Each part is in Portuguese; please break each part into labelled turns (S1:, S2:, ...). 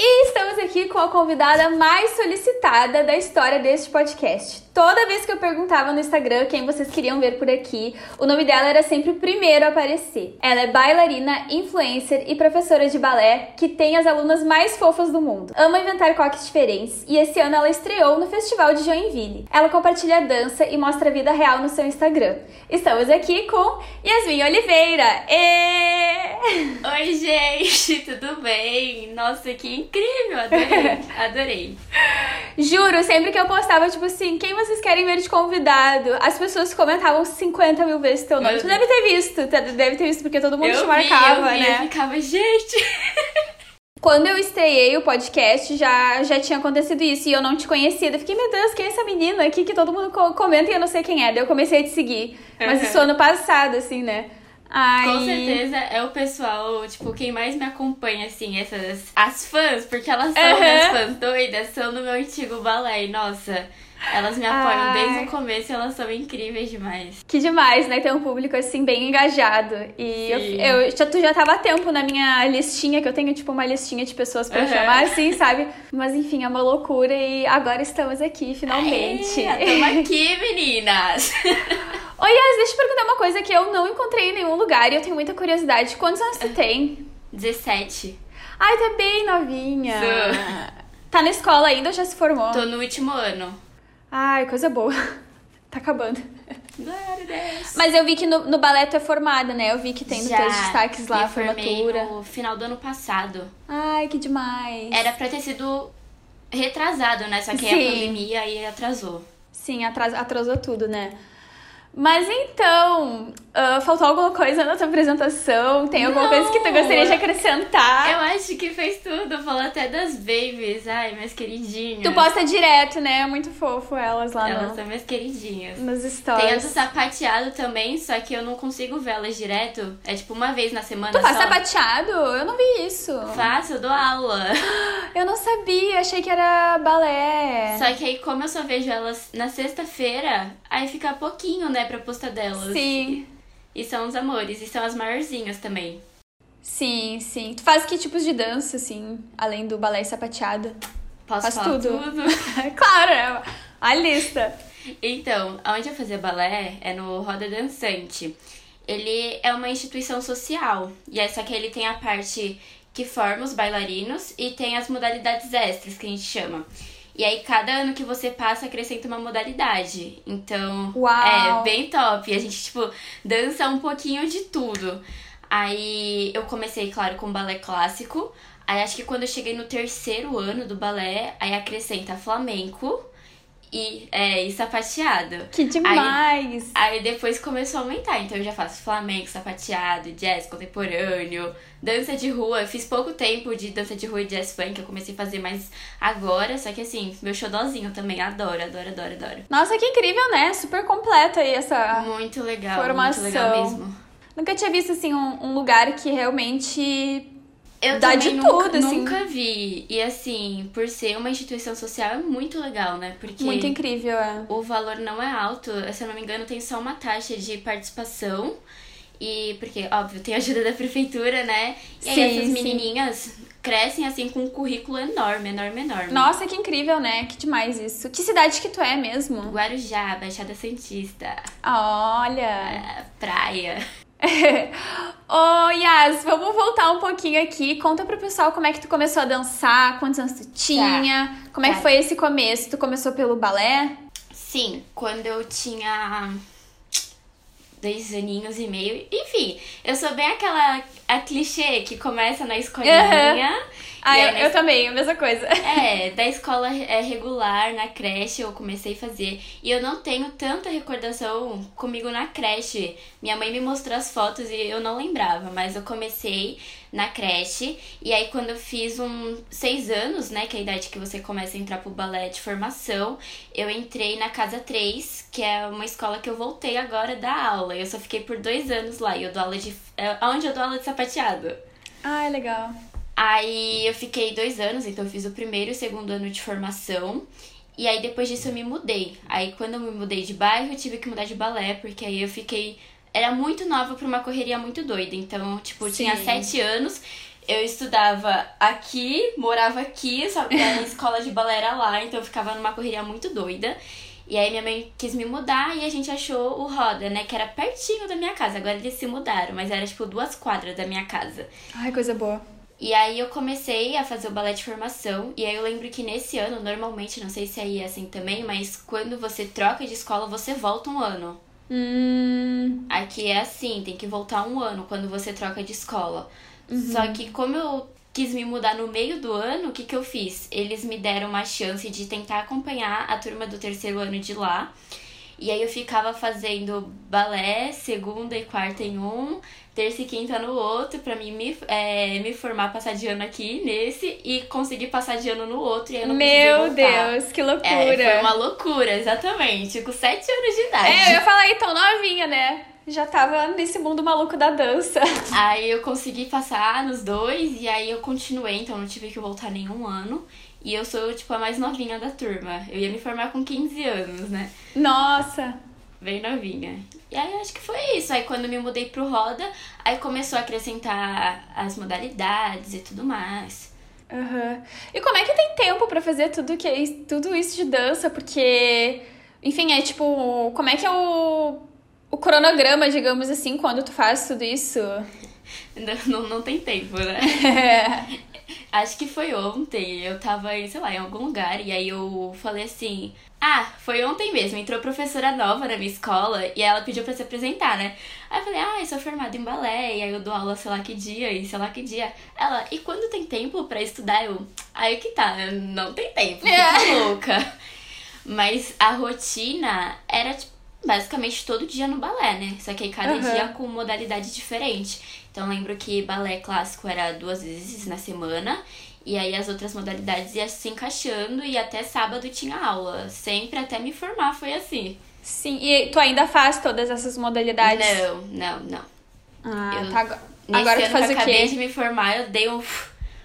S1: E estamos aqui com a convidada mais solicitada da história deste podcast. Toda vez que eu perguntava no Instagram quem vocês queriam ver por aqui, o nome dela era sempre o primeiro a aparecer. Ela é bailarina, influencer e professora de balé que tem as alunas mais fofas do mundo. Ama inventar coques diferentes e esse ano ela estreou no Festival de Joinville. Ela compartilha dança e mostra a vida real no seu Instagram. Estamos aqui com Yasmin Oliveira. E...
S2: Oi, gente, tudo bem? Nossa, que incrível! Adorei, adorei.
S1: Juro, sempre que eu postava, tipo assim, quem vocês querem ver de convidado? As pessoas comentavam 50 mil vezes teu nome. Tu deve ter visto, deve ter visto, porque todo mundo
S2: eu
S1: te marcava,
S2: vi, eu vi,
S1: né?
S2: Eu ficava, gente.
S1: Quando eu estreiei o podcast, já, já tinha acontecido isso e eu não te conhecia. Eu fiquei, meu Deus, quem é essa menina aqui que todo mundo co- comenta e eu não sei quem é? Daí eu comecei a te seguir. Mas
S2: Uhum.
S1: isso ano passado, assim, né? Ai...
S2: Com certeza é o pessoal, tipo, quem mais me acompanha, assim, essas. As fãs, porque elas são
S1: Aham.
S2: minhas fãs doidas, são do meu antigo balé. Nossa, elas me apoiam
S1: Ai.
S2: desde o começo e elas são incríveis demais.
S1: Que demais, né? Ter um público assim bem engajado. E eu, eu já, tu já tava há tempo na minha listinha, que eu tenho tipo uma listinha de pessoas pra
S2: Uhum.
S1: chamar, assim, sabe? Mas enfim, é uma loucura e agora estamos aqui, finalmente.
S2: Aê, tamo aqui, meninas!
S1: Oi, Yas, deixa eu perguntar uma coisa que eu não encontrei em nenhum lugar e eu tenho muita curiosidade. Quantos anos tu tem?
S2: 17.
S1: Ai, tá bem novinha.
S2: Sou.
S1: Tá na escola ainda ou já se formou?
S2: Tô no último ano.
S1: Ai, coisa boa. Tá acabando.
S2: Glória a Deus.
S1: Mas eu vi que no, no balé tu é formada, né? Eu vi que tem nos teus destaques lá,
S2: me
S1: a formatura.
S2: no final do ano passado.
S1: Ai, que demais.
S2: Era pra ter sido retrasado, né? Só que aí
S1: Sim.
S2: a pandemia aí atrasou.
S1: Sim, atras- atrasou tudo, né? Mas então, ah, faltou alguma coisa na tua apresentação? Tem alguma
S2: Não.
S1: coisa que tu gostaria de acrescentar?
S2: Eu acho que fez tudo. Falou até das babies. Ai, minhas queridinhas.
S1: Tu posta direto, né? É muito fofo elas lá
S2: Elas
S1: no,
S2: são minhas queridinhas.
S1: nos
S2: Tem a do sapateado também, só que eu não consigo ver elas direto. É tipo uma vez na semana
S1: Tu faz
S2: só.
S1: sapateado? Eu não vi isso.
S2: Faço, eu dou aula.
S1: Eu não sabia, achei que era balé.
S2: Só que aí, como eu só vejo elas na sexta-feira, aí fica pouquinho, né, pra postar delas.
S1: Sim,
S2: E são os amores, e são as maiorzinhas também.
S1: sim, sim. Tu faz que tipos de dança, assim, além do balé e sapateado?
S2: Posso
S1: Faz
S2: falar
S1: tudo.
S2: tudo?
S1: claro, é a lista.
S2: Então, onde eu fazia balé é no Roda Dançante. Ele é uma instituição social. E é só que ele tem a parte que forma os bailarinos e tem as modalidades extras, que a gente chama. E aí, cada ano que você passa, acrescenta uma modalidade. Então,
S1: Uau.
S2: é bem top. A gente, tipo, dança um pouquinho de tudo. Aí, eu comecei, claro, com balé clássico. Aí, acho que quando eu cheguei no terceiro ano do balé, aí acrescenta flamenco e, é, e sapateado.
S1: Que demais.
S2: Aí depois começou a aumentar, então eu já faço flamenco, sapateado, jazz contemporâneo, dança de rua. Fiz pouco tempo de dança de rua e jazz funk, eu comecei a fazer mais agora, só que assim, meu xodózinho também, adoro, adoro, adoro, adoro.
S1: Nossa, que incrível, né? Super completa aí essa.
S2: Muito legal,
S1: Formação.
S2: muito legal mesmo.
S1: Nunca tinha visto, assim, um, um lugar que realmente.
S2: Eu
S1: Dá de
S2: nunca,
S1: tudo, assim.
S2: nunca vi. E assim, por ser uma instituição social, é muito legal, né? Porque
S1: Muito incrível, é.
S2: o valor não é alto. Se eu não me engano, tem só uma taxa de participação. E porque, óbvio, tem a ajuda da prefeitura, né? E aí
S1: Sim,
S2: essas
S1: sim.
S2: menininhas crescem assim com um currículo enorme, enorme, enorme.
S1: Nossa, que incrível, né? Que demais isso. Que cidade que tu é mesmo?
S2: Guarujá, Baixada Santista,
S1: Olha.
S2: é, praia.
S1: Ô, Yas, vamos voltar um pouquinho aqui. Conta pro pessoal como é que tu começou a dançar, quantos anos tu tinha, como é que
S2: Tá.
S1: foi esse começo? Tu começou pelo balé?
S2: Sim, quando eu tinha dois aninhos e meio. Enfim, eu sou bem aquela a clichê que começa na escolinha. Uhum.
S1: Ah, eu, eu, também, a mesma coisa.
S2: É, da escola é, regular, na creche, eu comecei a fazer. E eu não tenho tanta recordação comigo na creche. Minha mãe me mostrou as fotos e eu não lembrava, mas eu comecei na creche. E aí, quando eu fiz um seis anos, né, que é a idade que você começa a entrar pro balé de formação, eu entrei na Casa 3, que é uma escola que eu voltei agora da aula. Eu só fiquei por dois anos lá e eu dou aula de. É, onde eu dou aula de sapateado.
S1: Ah, é legal.
S2: Aí eu fiquei dois anos, então eu fiz o primeiro e o segundo ano de formação. E aí depois disso eu me mudei. Aí quando eu me mudei de bairro, eu tive que mudar de balé, porque aí eu fiquei. Era muito nova pra uma correria muito doida. Então, tipo, Sim. tinha sete anos. Eu estudava aqui, morava aqui, só que a escola de balé era lá, então eu ficava numa correria muito doida. E aí minha mãe quis me mudar e a gente achou o Roda, né? Que era pertinho da minha casa. Agora eles se mudaram, mas era tipo duas quadras da minha casa.
S1: Ai, coisa boa.
S2: E aí eu comecei a fazer o balé de formação. E aí eu lembro que nesse ano, normalmente, não sei se aí é assim também, mas quando você troca de escola, você volta um ano.
S1: Hum.
S2: Aqui é assim, tem que voltar um ano quando você troca de escola. Uhum. Só que como eu quis me mudar no meio do ano, o que, que eu fiz? Eles me deram uma chance de tentar acompanhar a turma do terceiro ano de lá. E aí eu ficava fazendo balé segunda e quarta em um, terça e quinta no outro, pra mim me, é, me formar, passar de ano aqui nesse e conseguir passar de ano no outro. E eu não
S1: Meu Deus, que loucura!
S2: É, foi uma loucura, exatamente. Com sete anos de idade.
S1: É, eu ia falar aí tão novinha, né? Já tava nesse mundo maluco da dança.
S2: Aí eu consegui passar nos dois e aí eu continuei, então não tive que voltar nenhum ano. E eu sou, tipo, a mais novinha da turma. Eu ia me formar com 15 anos, né?
S1: Nossa!
S2: Bem novinha. E aí acho que foi isso. Aí quando me mudei pro Roda, aí começou a acrescentar as modalidades e tudo mais.
S1: Uhum. E como é que tem tempo para fazer tudo que é tudo isso de dança? Porque, enfim, é tipo, como é que é o, o cronograma, digamos assim, quando tu faz tudo isso?
S2: Não, não, não tem tempo, né? Acho que foi ontem. Eu tava, sei lá, em algum lugar. E aí eu falei assim: Ah, foi ontem mesmo. Entrou professora nova na minha escola. E ela pediu pra se apresentar, né? Aí eu falei: Ah, eu sou formada em balé. E aí eu dou aula, sei lá que dia. E sei lá que dia. Ela, e quando tem tempo pra estudar? Eu, aí que tá, não tem tempo. Fica é. louca. Mas a rotina era, tipo, basicamente todo dia no balé, né? Só que aí cada uhum. dia com modalidade diferente. Então lembro que balé clássico era duas vezes na semana. E aí as outras modalidades iam se encaixando e até sábado tinha aula. Sempre até me formar foi assim.
S1: Sim, e tu ainda faz todas essas modalidades?
S2: Não, não, não.
S1: Ah, eu, tá. Agora tu faz o quê?
S2: acabei de me formar, eu dei um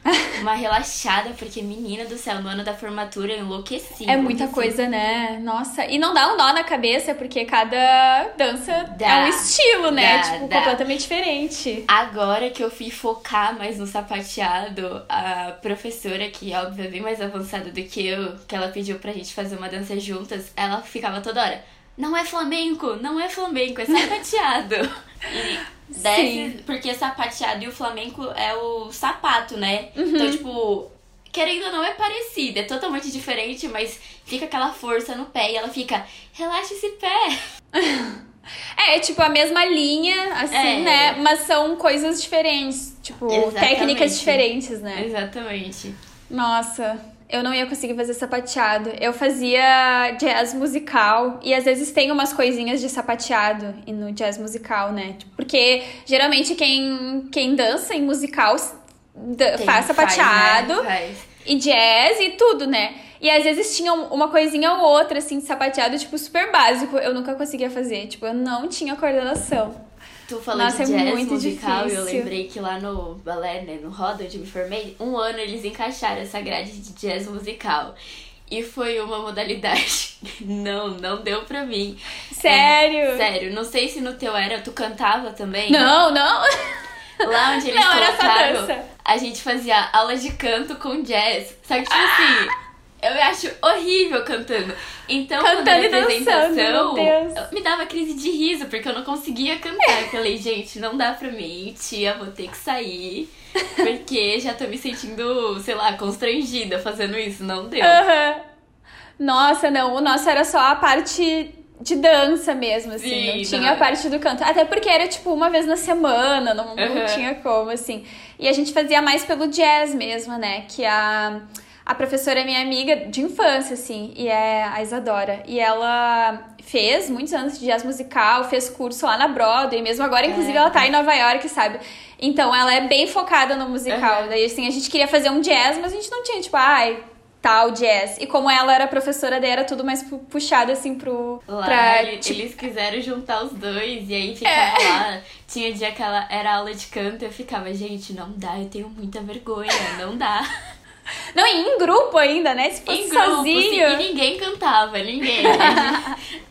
S2: uma relaxada, porque, menina do céu, no ano da formatura eu enlouqueci.
S1: É muita coisa, né? Nossa. E não dá um nó na cabeça, porque cada dança dá, é um estilo, né? Dá, tipo, dá. completamente diferente.
S2: Agora que eu fui focar mais no sapateado, a professora, que óbvio é bem mais avançada do que eu, que ela pediu pra gente fazer uma dança juntas, ela ficava toda hora. Não é flamenco, não é flamenco, é sapateado. e Desce, porque sapateado e o flamenco é o sapato, né? Uhum. Então, tipo, querendo ou não, é parecido, é totalmente diferente, mas fica aquela força no pé e ela fica, relaxa esse pé.
S1: É, tipo, a mesma linha, assim, é. né? Mas são coisas diferentes. Tipo, Exatamente. técnicas diferentes, né?
S2: Exatamente.
S1: Nossa, eu não ia conseguir fazer sapateado. Eu fazia jazz musical e às vezes tem umas coisinhas de sapateado no jazz musical, né? Porque geralmente quem, quem dança em musical faz sapateado faz, né? faz. e jazz e tudo, né? E às vezes tinha uma coisinha ou outra, assim, de sapateado, tipo, super básico. Eu nunca conseguia fazer. Tipo, eu não tinha coordenação.
S2: Tu falou Nossa, de é jazz musical e eu lembrei que lá no balé, né, no Roda, onde me formei, um ano eles encaixaram essa grade de jazz musical. E foi uma modalidade. não, não deu pra mim.
S1: Sério?
S2: É, sério. Não sei se no teu era, tu cantava também?
S1: Não, não.
S2: Lá onde eles não, colocaram, a gente fazia aula de canto com jazz. Só que, tipo assim, eu me acho horrível cantando. Então, Cantando quando era apresentação, me dava crise de riso, porque eu não conseguia cantar. Eu falei, gente, não dá pra mim, tia, vou ter que sair. Porque já tô me sentindo, sei lá, constrangida fazendo isso. Não deu.
S1: Uhum. Nossa, não. O nosso era só a parte de dança mesmo, assim.
S2: Sim,
S1: não tinha
S2: não.
S1: a parte do canto. Até porque era, tipo, uma vez na semana, não, não
S2: Uhum.
S1: tinha como, assim. E a gente fazia mais pelo jazz mesmo, né? Que a, a professora é minha amiga de infância, assim, e é a Isadora. E ela fez muitos anos de jazz musical, fez curso lá na Broadway, mesmo agora, inclusive,
S2: É.
S1: ela tá em Nova York, sabe? Então ela é bem focada no musical.
S2: Uhum.
S1: Daí, assim, a gente queria fazer um jazz, mas a gente não tinha, tipo, ai, tal jazz. E como ela era professora, daí era tudo mais pu- puxado, assim, pro.
S2: Lá,
S1: pra,
S2: ele-
S1: tipo,
S2: eles quiseram juntar os dois, e aí ficava
S1: É.
S2: lá. Tinha dia que ela era aula de canto, eu ficava, gente, não dá, eu tenho muita vergonha, não dá.
S1: Não, e em grupo ainda, né? Se fosse
S2: em grupo,
S1: sozinho.
S2: assim, e ninguém cantava, ninguém.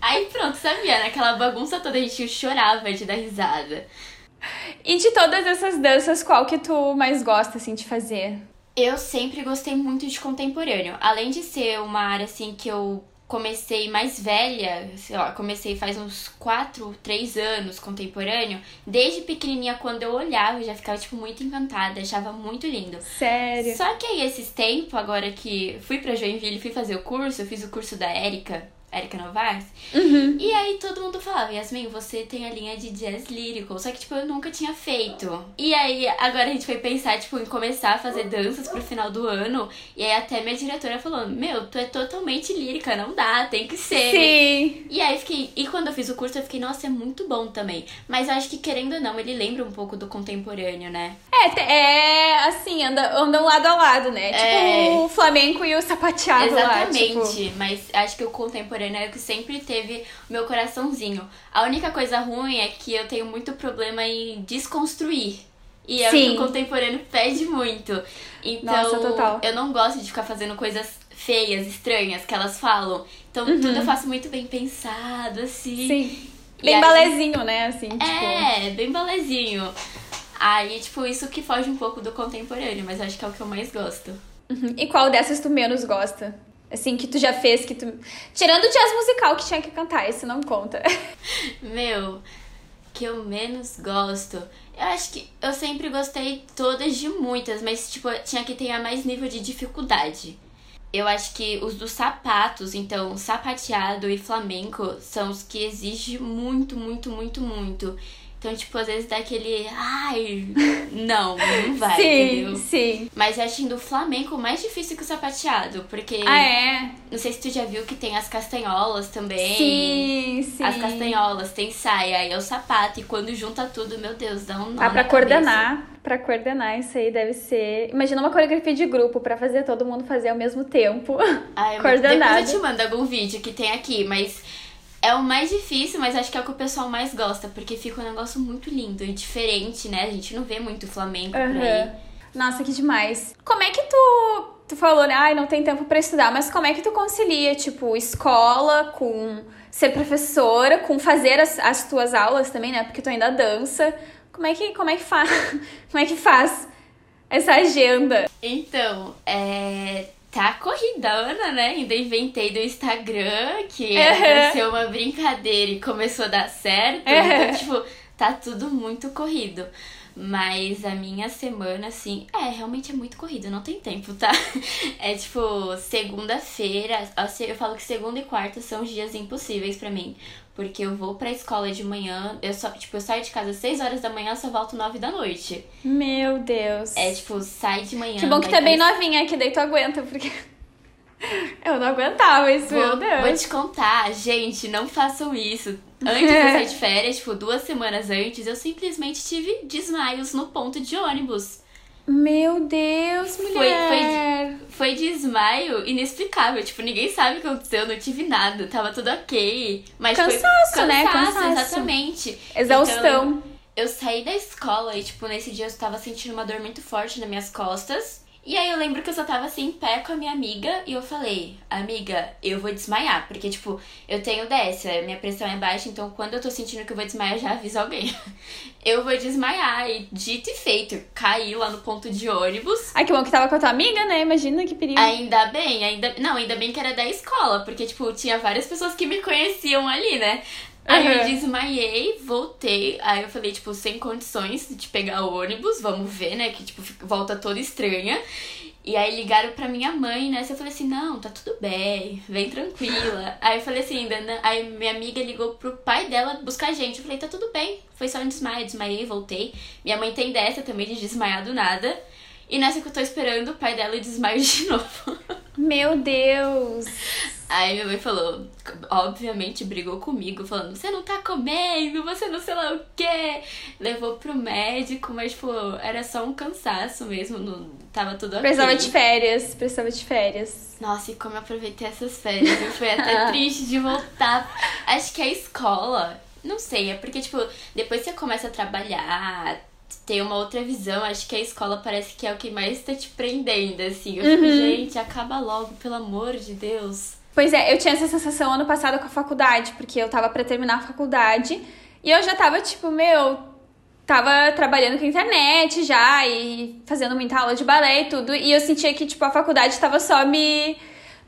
S2: Aí pronto, sabia, naquela bagunça toda a gente chorava de dar risada.
S1: E de todas essas danças, qual que tu mais gosta, assim, de fazer?
S2: Eu sempre gostei muito de contemporâneo. Além de ser uma área assim que eu comecei mais velha, sei lá, comecei faz uns 4, 3 anos contemporâneo, desde pequenininha quando eu olhava, eu já ficava tipo muito encantada, achava muito lindo.
S1: Sério.
S2: Só que aí esses tempos, agora que fui pra Joinville, fui fazer o curso, eu fiz o curso da Érica, Érica Novaes,
S1: Uhum.
S2: e aí todo mundo falava, Yasmin, você tem a linha de jazz lírico. Só que, tipo, eu nunca tinha feito. E aí, agora a gente foi pensar, tipo, em começar a fazer danças pro final do ano. E aí até minha diretora falou, meu, tu é totalmente lírica, não dá, tem que ser.
S1: Sim.
S2: E aí fiquei. E quando eu fiz o curso, eu fiquei, nossa, é muito bom também. Mas eu acho que, querendo ou não, ele lembra um pouco do contemporâneo, né?
S1: É, é assim, anda, andam lado a lado, né?
S2: É.
S1: Tipo o flamenco e o sapateado lá. Tipo...
S2: Exatamente, mas acho que o contemporâneo é o que sempre teve o meu coraçãozinho. A única coisa ruim é que eu tenho muito problema em desconstruir. E é o que
S1: Sim.
S2: o contemporâneo pede muito. Então,
S1: Nossa,
S2: eu não gosto de ficar fazendo coisas feias, estranhas que elas falam. Então,
S1: Uhum.
S2: tudo eu faço muito bem pensado, assim.
S1: Sim. Bem
S2: aí-
S1: balezinho, né? Assim, tipo.
S2: É, bem balezinho. Aí, tipo, isso que foge um pouco do contemporâneo, mas acho que é o que eu mais gosto.
S1: Uhum. E qual dessas tu menos gosta? Assim, que tu já fez, que tu. Tirando o jazz musical que tinha que cantar, esse não conta.
S2: Meu, que eu menos gosto. Eu acho que eu sempre gostei todas de muitas, mas tipo, tinha que ter mais nível de dificuldade. Eu acho que os dos sapatos, então, sapateado e flamenco, são os que exigem muito, muito, muito, muito. Então, tipo, às vezes dá aquele. Ai, não, não vai,
S1: sim,
S2: entendeu?
S1: sim.
S2: Mas eu acho do flamenco mais difícil que o sapateado, porque.
S1: Ah, é?
S2: Não sei se tu já viu que tem as castanholas também.
S1: Sim, sim.
S2: As castanholas, tem saia e é o sapato. E quando junta tudo, meu Deus, dá um nó
S1: Ah, pra
S2: na
S1: coordenar, pra coordenar isso aí deve ser. Imagina uma coreografia de grupo pra fazer todo mundo fazer ao mesmo tempo.
S2: cabeça. Ai,
S1: coordenado.
S2: Depois eu te mando algum vídeo que tem aqui, mas é o mais difícil, mas acho que é o que o pessoal mais gosta, porque fica um negócio muito lindo e diferente, né? A gente não vê muito flamenco por aí.
S1: Nossa, que demais. Como é que tu. Tu falou, né? Ai, não tem tempo pra estudar, mas como é que tu concilia, tipo, escola com ser professora, com fazer as, as tuas aulas também, né? Porque tu ainda dança. Como é que, como é que faz? Como é que faz essa agenda?
S2: Então, é. Tá corridona, né? Ainda inventei do Instagram, que
S1: Uhum.
S2: ser uma brincadeira e começou a dar certo.
S1: Uhum.
S2: Então, tipo, tá tudo muito corrido. Mas a minha semana, assim, é, realmente é muito corrido, não tem tempo, tá? É tipo, segunda-feira, eu falo que segunda e quarta são os dias impossíveis pra mim. Porque eu vou pra escola de manhã, eu só, tipo, eu saio de casa às 6 horas da manhã, só volto 9 da noite.
S1: Meu Deus.
S2: É tipo, sai de manhã.
S1: que bom que tá bem
S2: pra
S1: novinha, que daí tu aguenta, porque. Eu não aguentava isso, meu
S2: Vou,
S1: Deus.
S2: vou te contar, gente, não façam isso. Antes de eu sair de férias, tipo, duas semanas antes, eu simplesmente tive desmaios no ponto de ônibus.
S1: Meu Deus,
S2: Foi-
S1: mulher.
S2: Foi desmaio inexplicável, tipo, ninguém sabe o que aconteceu, não tive nada, tava tudo ok. Mas
S1: Cansaço,
S2: foi
S1: né?
S2: cansaço,
S1: Cansaço.
S2: exatamente.
S1: Exaustão.
S2: Então, eu saí da escola e, tipo, nesse dia eu tava sentindo uma dor muito forte nas minhas costas. E aí eu lembro que eu só tava assim, em pé com a minha amiga, e eu falei, amiga, eu vou desmaiar. Porque, tipo, eu tenho dessa, minha pressão é baixa, então quando eu tô sentindo que eu vou desmaiar, já aviso alguém. Eu vou desmaiar. E dito e feito, caí lá no ponto de ônibus.
S1: Ai, que bom que tava com a tua amiga, né? Imagina que perigo.
S2: Ainda bem, ainda. Não, ainda bem que era da escola, porque, tipo, tinha várias pessoas que me conheciam ali, né? Aí eu
S1: Uhum.
S2: desmaiei, voltei. Aí eu falei, tipo, sem condições de pegar o ônibus, vamos ver, né? Que, tipo, volta toda estranha. E aí ligaram pra minha mãe, né? Eu falei assim, não, tá tudo bem, vem tranquila. aí eu falei assim, ainda, aí minha amiga ligou pro pai dela buscar a gente. Eu falei, tá tudo bem, foi só um desmaio, desmaiei, voltei. Minha mãe tem dessa também de desmaiar do nada. E nessa que eu tô esperando, o pai dela desmaio de novo.
S1: Meu Deus!
S2: Aí minha mãe falou, obviamente brigou comigo, falando, você não tá comendo, você não sei lá o quê. Levou pro médico, mas, tipo, era só um cansaço mesmo, não tava tudo ok.
S1: Precisava de férias, precisava de férias.
S2: Nossa, e como eu aproveitei essas férias, eu fui até triste de voltar. Acho que a escola, não sei, é porque, tipo, depois você começa a trabalhar, ter uma outra visão, acho que a escola parece que é o que mais tá te prendendo, assim. Eu fico, uhum. gente, acaba logo, pelo amor de Deus.
S1: Pois é, eu tinha essa sensação ano passado com a faculdade, porque eu tava para terminar a faculdade e eu já tava tipo, meu, tava trabalhando com a internet já e fazendo muita aula de balé e tudo, e eu sentia que tipo a faculdade tava só me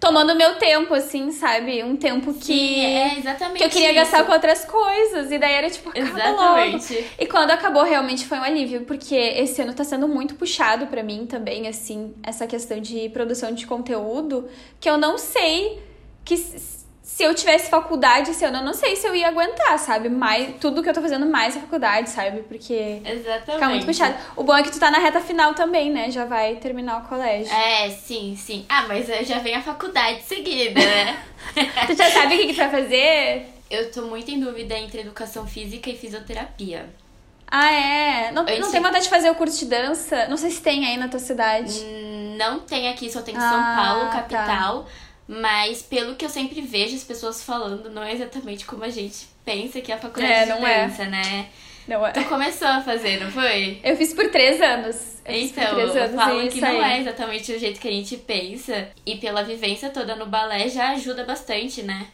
S1: tomando meu tempo, assim, sabe? Um tempo que.
S2: Sim, é exatamente.
S1: Que eu queria
S2: isso.
S1: gastar com outras coisas. E daí era tipo, acaba exatamente. logo. E quando acabou, realmente foi um alívio, porque esse ano tá sendo muito puxado para mim também, assim, essa questão de produção de conteúdo, que eu não sei que se eu tivesse faculdade esse ano, eu não sei se eu ia aguentar, sabe? Mais, tudo que eu tô fazendo mais a faculdade, sabe? Porque
S2: Exatamente.
S1: fica muito puxado. O bom é que tu tá na reta final também, né? Já vai terminar o colégio.
S2: É, sim, sim. Ah, mas já vem a faculdade seguida, né?
S1: tu já sabe o que, que tu vai fazer?
S2: Eu tô muito em dúvida entre educação física e fisioterapia.
S1: Ah, é? Não, não tem vontade de fazer o curso de dança? Não sei se tem aí na tua cidade.
S2: Hum, não tem aqui, só tem em ah, São Paulo, tá. capital. Tá. Mas pelo que eu sempre vejo as pessoas falando, não é exatamente como a gente pensa que é a faculdade é, não de é. dança, é. né?
S1: Não é.
S2: Tu começou a fazer, não foi?
S1: Eu fiz por três anos.
S2: Eu então, três anos eu falo que não é exatamente o jeito que a gente pensa. E pela vivência toda no balé já ajuda bastante, né?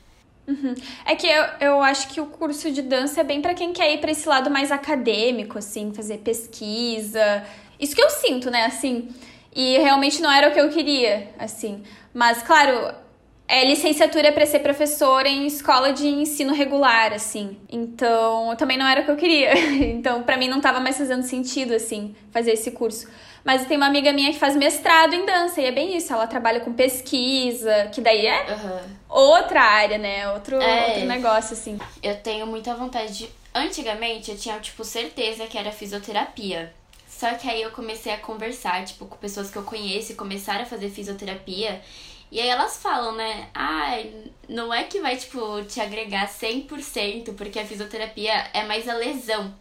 S1: Uhum. É que eu, eu acho que o curso de dança é bem para quem quer ir para esse lado mais acadêmico, assim, fazer pesquisa. Isso que eu sinto, né, assim. E realmente não era o que eu queria, assim. Mas, claro, é licenciatura para ser professora em escola de ensino regular, assim. Então, também não era o que eu queria. Então, para mim não tava mais fazendo sentido, assim, fazer esse curso. Mas tem uma amiga minha que faz mestrado em dança, e é bem isso. Ela trabalha com pesquisa, que daí é uhum. outra área, né? Outro, é, outro negócio, assim.
S2: Eu tenho muita vontade de. Antigamente eu tinha, tipo, certeza que era fisioterapia. Só que aí eu comecei a conversar, tipo, com pessoas que eu conheço e começaram a fazer fisioterapia. E aí elas falam, né? Ai, ah, não é que vai, tipo, te agregar 100%, porque a fisioterapia é mais a lesão.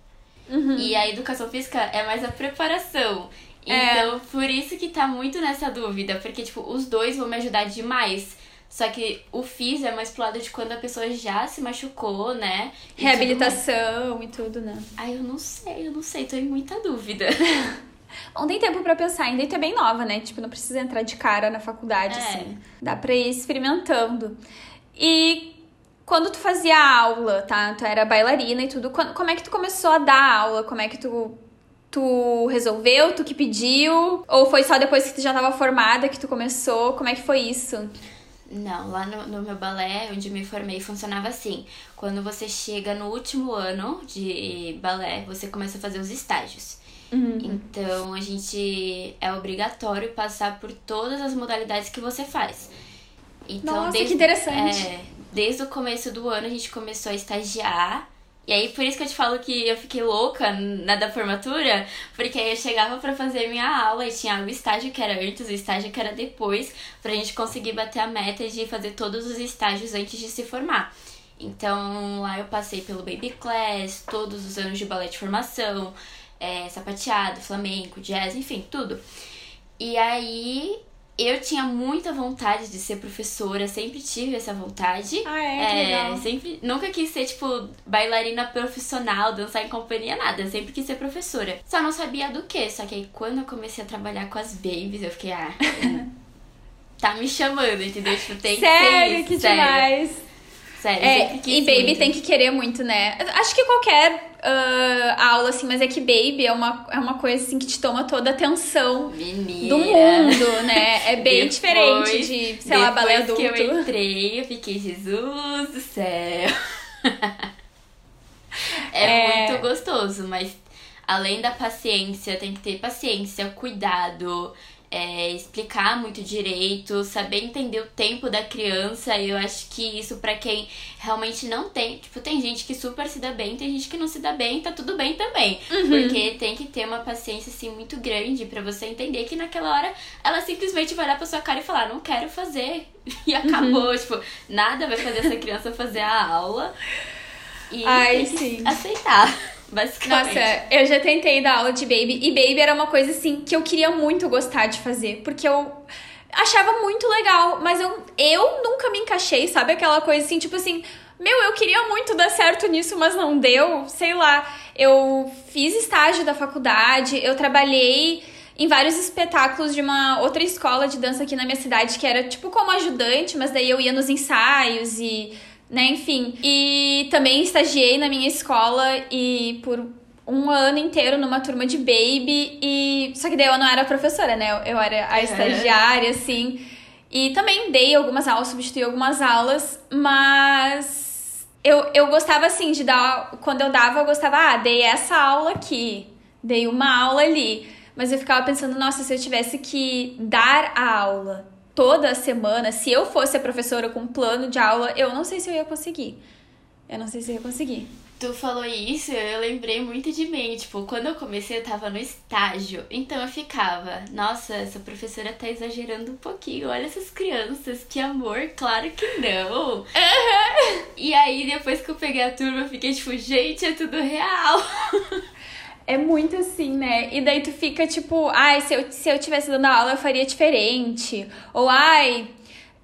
S2: Uhum. E a educação física é mais a preparação. É. Então, é. por isso que tá muito nessa dúvida, porque, tipo, os dois vão me ajudar demais. Só que o FIS é mais pro lado de quando a pessoa já se machucou, né?
S1: E Reabilitação tudo e tudo, né?
S2: Ai, eu não sei, eu não sei, tô em muita dúvida.
S1: Bom, tem tempo para pensar, ainda tu é bem nova, né? Tipo, não precisa entrar de cara na faculdade, é. assim. Dá pra ir experimentando. E quando tu fazia aula, tá? Tu era bailarina e tudo, como é que tu começou a dar aula? Como é que tu Tu resolveu, tu que pediu? Ou foi só depois que tu já estava formada que tu começou? Como é que foi isso?
S2: Não, lá no, no meu balé, onde me formei, funcionava assim. Quando você chega no último ano de balé, você começa a fazer os estágios. Uhum. Então, a gente é obrigatório passar por todas as modalidades que você faz.
S1: Então, Nossa, desde, que interessante.
S2: É, desde o começo do ano, a gente começou a estagiar e aí, por isso que eu te falo que eu fiquei louca na da formatura, porque aí eu chegava para fazer minha aula e tinha o estágio que era antes, o estágio que era depois, pra gente conseguir bater a meta de fazer todos os estágios antes de se formar. Então, lá eu passei pelo Baby Class, todos os anos de balé de formação, é, sapateado, flamenco, jazz, enfim, tudo. E aí eu tinha muita vontade de ser professora, sempre tive essa vontade.
S1: Ah, é? é legal.
S2: Sempre, nunca quis ser, tipo, bailarina profissional, dançar em companhia, nada. Sempre quis ser professora. Só não sabia do que. Só que aí quando eu comecei a trabalhar com as babies, eu fiquei, ah, tá me chamando, entendeu? Tipo, tem
S1: sério,
S2: que
S1: ser isso, que sério. demais.
S2: Sério, é,
S1: e baby muito. tem que querer muito, né? Acho que qualquer uh, aula, assim, mas é que baby é uma, é uma coisa, assim, que te toma toda a atenção
S2: Menina.
S1: do mundo, né? É bem depois, diferente de, sei lá, balé adulto.
S2: Que eu entrei, eu fiquei, Jesus do céu. é, é muito gostoso, mas além da paciência, tem que ter paciência, cuidado, é, explicar muito direito, saber entender o tempo da criança. Eu acho que isso para quem realmente não tem, tipo, tem gente que super se dá bem, tem gente que não se dá bem, tá tudo bem também. Uhum. Porque tem que ter uma paciência assim muito grande para você entender que naquela hora ela simplesmente vai olhar pra sua cara e falar: "Não quero fazer". E acabou, uhum. tipo, nada vai fazer essa criança fazer a aula. E
S1: Ai,
S2: tem
S1: sim.
S2: aceitar. Basicamente.
S1: Nossa, eu já tentei dar aula de baby e baby era uma coisa assim que eu queria muito gostar de fazer, porque eu achava muito legal, mas eu, eu nunca me encaixei, sabe? Aquela coisa assim, tipo assim, meu, eu queria muito dar certo nisso, mas não deu, sei lá. Eu fiz estágio da faculdade, eu trabalhei em vários espetáculos de uma outra escola de dança aqui na minha cidade, que era tipo como ajudante, mas daí eu ia nos ensaios e né? Enfim. E também estagiei na minha escola e por um ano inteiro numa turma de baby e só que daí eu não era professora, né? Eu, era a estagiária assim. E também dei algumas aulas, substituí algumas aulas, mas eu, eu gostava assim de dar quando eu dava, eu gostava, ah, dei essa aula aqui, dei uma aula ali. Mas eu ficava pensando, nossa, se eu tivesse que dar a aula toda semana, se eu fosse a professora com plano de aula, eu não sei se eu ia conseguir. Eu não sei se eu ia conseguir.
S2: Tu falou isso, eu lembrei muito de mim. Tipo, quando eu comecei, eu tava no estágio. Então eu ficava, nossa, essa professora tá exagerando um pouquinho. Olha essas crianças, que amor, claro que não. Uhum. E aí, depois que eu peguei a turma, eu fiquei tipo, gente, é tudo real.
S1: É muito assim, né? E daí tu fica tipo, ai, se eu, se eu tivesse dando aula eu faria diferente. Ou ai,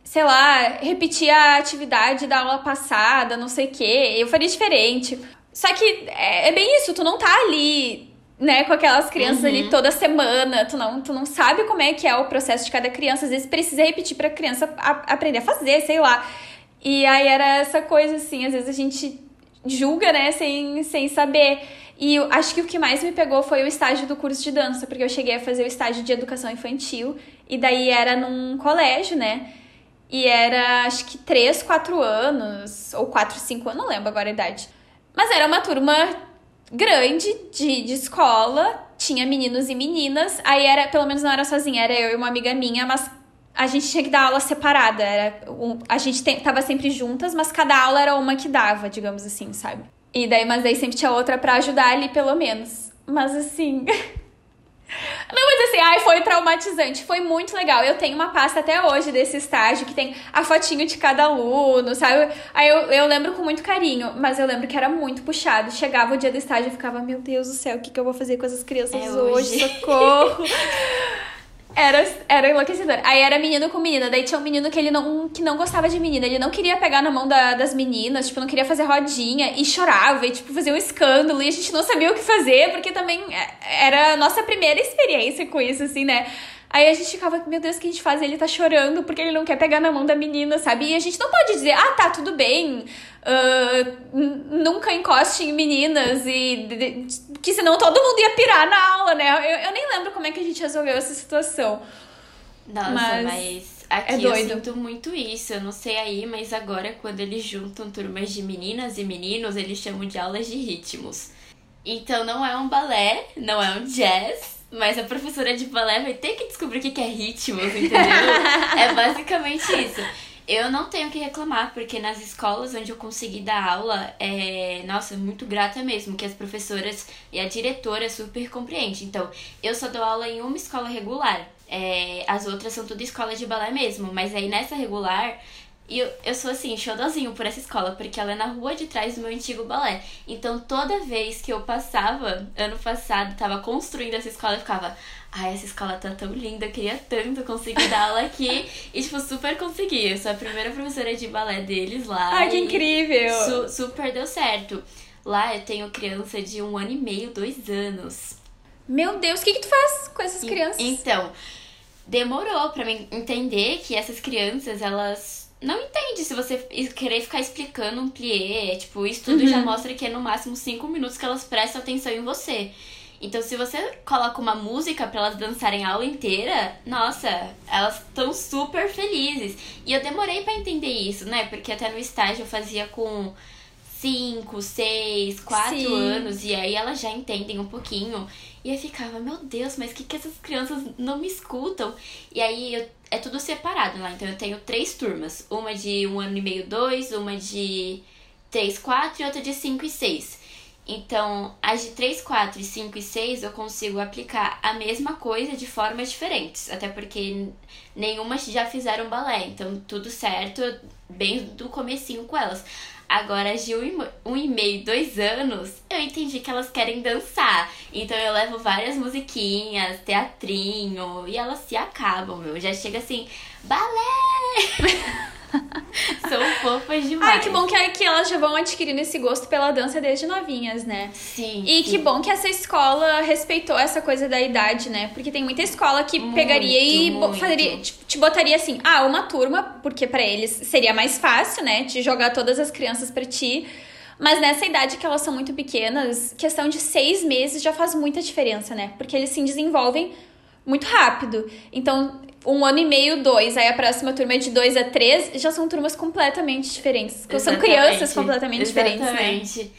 S1: sei lá, repetir a atividade da aula passada, não sei o quê, eu faria diferente. Só que é, é bem isso, tu não tá ali né, com aquelas crianças uhum. ali toda semana, tu não, tu não sabe como é que é o processo de cada criança, às vezes precisa repetir pra criança a, aprender a fazer, sei lá. E aí era essa coisa assim, às vezes a gente julga, né, sem, sem saber. E eu acho que o que mais me pegou foi o estágio do curso de dança, porque eu cheguei a fazer o estágio de educação infantil, e daí era num colégio, né? E era acho que 3, 4 anos, ou 4, 5 anos, não lembro agora a idade. Mas era uma turma grande de, de escola, tinha meninos e meninas, aí era, pelo menos não era sozinha, era eu e uma amiga minha, mas a gente tinha que dar aula separada. Era um, a gente te, tava sempre juntas, mas cada aula era uma que dava, digamos assim, sabe? E daí, mas daí sempre tinha outra para ajudar ali, pelo menos. Mas assim. Não, mas assim, ai, foi traumatizante. Foi muito legal. Eu tenho uma pasta até hoje desse estágio que tem a fotinho de cada aluno, sabe? Aí eu, eu lembro com muito carinho, mas eu lembro que era muito puxado. Chegava o dia do estágio e ficava, meu Deus do céu, o que, que eu vou fazer com essas crianças é hoje? hoje? Socorro! Era, era enlouquecedor. Aí era menino com menina. Daí tinha um menino que ele não, que não gostava de menina. Ele não queria pegar na mão da, das meninas, tipo, não queria fazer rodinha. E chorava, e, tipo, fazia um escândalo. E a gente não sabia o que fazer, porque também é, era a nossa primeira experiência com isso, assim, né? Aí a gente ficava, meu Deus, o que a gente faz? Ele tá chorando porque ele não quer pegar na mão da menina, sabe? E a gente não pode dizer, ah, tá, tudo bem, uh, nunca encoste em meninas, e que senão todo mundo ia pirar na aula, né? Eu, eu nem lembro como é que a gente resolveu essa situação.
S2: Nossa, mas, mas aqui é doido. eu sinto muito isso. Eu não sei aí, mas agora quando eles juntam turmas de meninas e meninos, eles chamam de aulas de ritmos. Então não é um balé, não é um jazz, mas a professora de balé vai ter que descobrir o que é ritmos, entendeu? é basicamente isso. Eu não tenho que reclamar, porque nas escolas onde eu consegui dar aula, é, nossa, muito grata mesmo, que as professoras e a diretora super compreendem. Então, eu só dou aula em uma escola regular. É, as outras são tudo escola de balé mesmo, mas aí nessa regular e eu, eu sou assim, xodozinho por essa escola, porque ela é na rua de trás do meu antigo balé. Então toda vez que eu passava, ano passado, tava construindo essa escola, eu ficava, ai, essa escola tá tão linda, eu queria tanto conseguir dar aula aqui. e, tipo, super consegui. Eu sou a primeira professora de balé deles lá.
S1: Ai, que incrível!
S2: Su super deu certo. Lá eu tenho criança de um ano e meio, dois anos.
S1: Meu Deus, o que, que tu faz com essas crianças?
S2: Então, demorou para mim entender que essas crianças, elas não entende se você querer ficar explicando um plié. Tipo, isso tudo uhum. já mostra que é no máximo cinco minutos que elas prestam atenção em você. Então, se você coloca uma música para elas dançarem a aula inteira, nossa, elas estão super felizes. E eu demorei para entender isso, né? Porque até no estágio eu fazia com 5, 6, 4
S1: Sim.
S2: anos, e aí elas já entendem um pouquinho. E eu ficava, meu Deus, mas que que essas crianças não me escutam? E aí eu- é tudo separado lá, então eu tenho três turmas. Uma de um ano e meio, dois, uma de 3, 4 e outra de 5 e 6. Então, as de 3, 4, e 5 e 6 eu consigo aplicar a mesma coisa de formas diferentes. Até porque nenhuma já fizeram balé, então tudo certo, bem do comecinho com elas. Agora, de um um e meio, dois anos, eu entendi que elas querem dançar. Então eu levo várias musiquinhas, teatrinho, e elas se acabam, meu. Já chega assim, balé! São fofas demais.
S1: Ai, que bom que, que elas já vão adquirindo esse gosto pela dança desde novinhas, né?
S2: Sim.
S1: E
S2: sim.
S1: que bom que essa escola respeitou essa coisa da idade, né? Porque tem muita escola que
S2: Muito,
S1: pegaria e
S2: muito.
S1: fazeria, te, te botaria assim, ah, uma turma, porque pra eles seria mais fácil, né? De jogar todas as crianças pra ti. Mas nessa idade que elas são muito pequenas, questão de seis meses já faz muita diferença, né? Porque eles se desenvolvem muito rápido. Então, um ano e meio, dois. Aí a próxima turma é de dois a três, já são turmas completamente diferentes. São
S2: Exatamente.
S1: crianças completamente diferentes, né?
S2: Exatamente.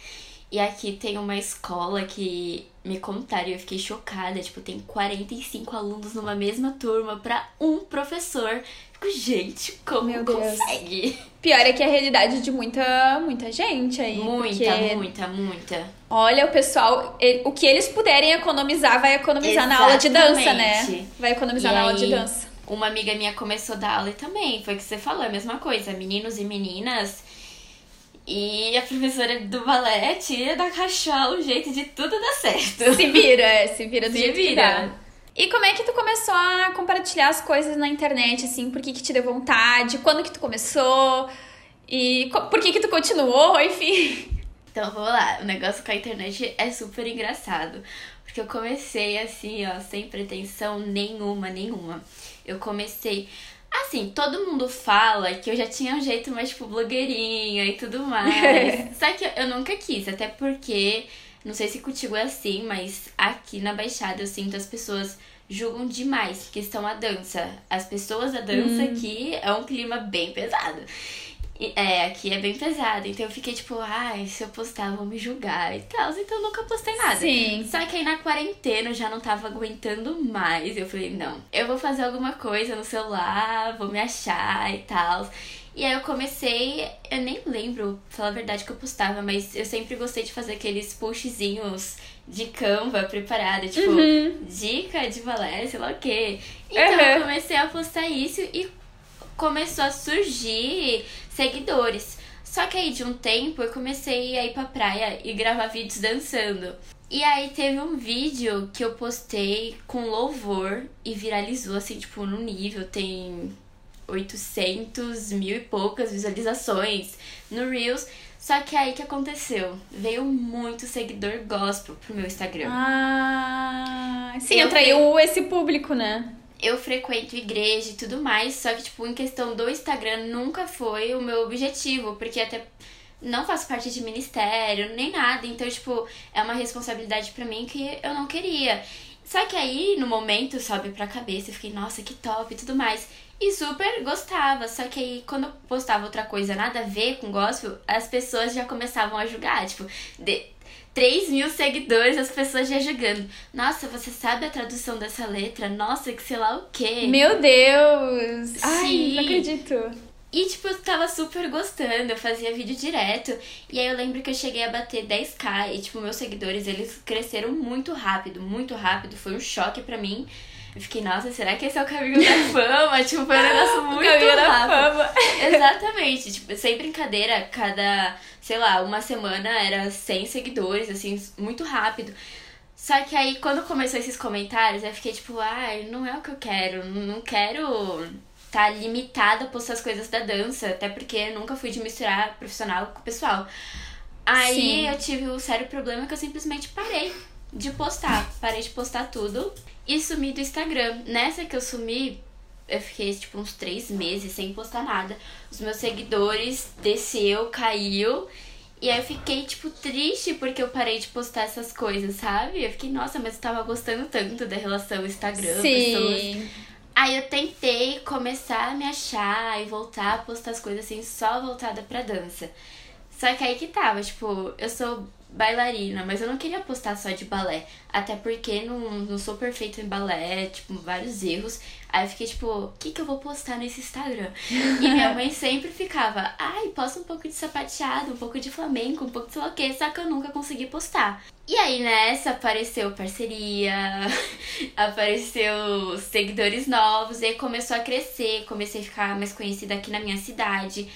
S2: E aqui tem uma escola que me contaram e eu fiquei chocada. Tipo, tem 45 alunos numa mesma turma pra um professor. Fico, gente, como
S1: Meu Deus.
S2: consegue?
S1: Pior é que é a realidade de muita, muita gente aí.
S2: Muita,
S1: porque,
S2: muita, muita.
S1: Olha, o pessoal, ele- o que eles puderem economizar, vai economizar na aula de dança, né?
S2: Exatamente.
S1: Vai economizar
S2: E
S1: na aula de
S2: aí,
S1: dança.
S2: Uma amiga minha começou a dar aula e também, foi o que você falou, a mesma coisa, meninos e meninas. E a professora do balé tinha da cachorro um jeito de tudo dar certo.
S1: Se vira, é, se vira do
S2: Se
S1: jeito que
S2: vira.
S1: dá. E como é que tu começou a compartilhar as coisas na internet, assim? Por que que te deu vontade? Quando que tu começou? E por que que tu continuou? Enfim.
S2: Então vamos lá, o negócio com a internet é super engraçado. Porque eu comecei assim, ó, sem pretensão nenhuma, nenhuma. Eu comecei. Assim, todo mundo fala que eu já tinha um jeito mais, tipo, blogueirinha e tudo mais. Só que eu nunca quis, até porque, não sei se contigo é assim, mas aqui na Baixada eu sinto as pessoas julgam demais questão a dança. As pessoas da dança aqui é um clima bem pesado. E- É, aqui é bem pesado. Então eu fiquei tipo, ai, se eu postar vão me julgar e tal. Então eu nunca postei nada.
S1: Sim.
S2: Só que aí na quarentena eu já não tava aguentando mais. Eu falei, não, eu vou fazer alguma coisa no celular, vou me achar e tal. E aí eu comecei, eu nem lembro, pra falar a verdade, que eu postava, mas eu sempre gostei de fazer aqueles postzinhos de Canva preparada, tipo, dica de balé, sei lá o quê. Então
S1: Uhum.
S2: eu comecei a postar isso e começou a surgir seguidores. Só que aí de um tempo eu comecei a ir pra praia e gravar vídeos dançando. E aí teve um vídeo que eu postei com louvor e viralizou assim, tipo, no nível, tem 800 mil e poucas visualizações no Reels. Só que aí que aconteceu? Veio muito seguidor gospel pro meu Instagram.
S1: Ah, sim,
S2: Eu
S1: atraiu esse público, né?
S2: Eu frequento igreja e tudo mais, só que, tipo, em questão do Instagram nunca foi o meu objetivo, porque até não faço parte de ministério, nem nada, então, tipo, é uma responsabilidade pra mim que eu não queria. Só que aí, no momento, sobe pra cabeça, eu fiquei, nossa, que top e tudo mais. E super gostava, só que aí, quando eu postava outra coisa nada a ver com gospel, as pessoas já começavam a julgar, tipo, de 3 mil seguidores, as pessoas já julgando. Nossa, você sabe a tradução dessa letra? Nossa, que sei lá o quê.
S1: Meu Deus! Ai,
S2: Sim.
S1: não acredito.
S2: E, tipo, eu tava super gostando, eu fazia vídeo direto. E aí eu lembro que eu cheguei a bater 10k e, tipo, meus seguidores, eles cresceram muito rápido, muito rápido. Foi um choque pra mim. Eu fiquei, nossa, será que esse é o caminho da fama? tipo, foi um negócio muito
S1: Caminho da
S2: rápido.
S1: fama.
S2: Exatamente, tipo, sem brincadeira, cada, sei lá, uma semana era 100 seguidores, assim, muito rápido. Só que aí, quando começou esses comentários, eu fiquei tipo, ai, não é o que eu quero, não quero tá limitada a postar as coisas da dança, até porque nunca fui de misturar profissional com pessoal. Aí
S1: Sim.
S2: eu tive um sério problema que eu simplesmente parei de postar, parei de postar tudo e sumi do Instagram. Nessa que eu sumi, eu fiquei tipo uns três meses sem postar nada. Os meus seguidores desceu, caiu. E aí eu fiquei, tipo, triste porque eu parei de postar essas coisas, sabe? Eu fiquei, nossa, mas eu tava gostando tanto da relação Instagram, pessoas.
S1: Sim.
S2: Aí eu tentei começar a me achar e voltar a postar as coisas assim, só voltada pra dança. Só que aí que tava, tipo, eu sou bailarina, mas eu não queria postar só de balé. Até porque não, não sou perfeita em balé, tipo, vários erros. Aí eu fiquei tipo, o que, que eu vou postar nesse Instagram? e minha mãe sempre ficava, ai, posta um pouco de sapateado, um pouco de flamenco, um pouco de sei lá o só que eu nunca consegui postar. E aí nessa apareceu parceria, apareceu seguidores novos, e começou a crescer, comecei a ficar mais conhecida aqui na minha cidade.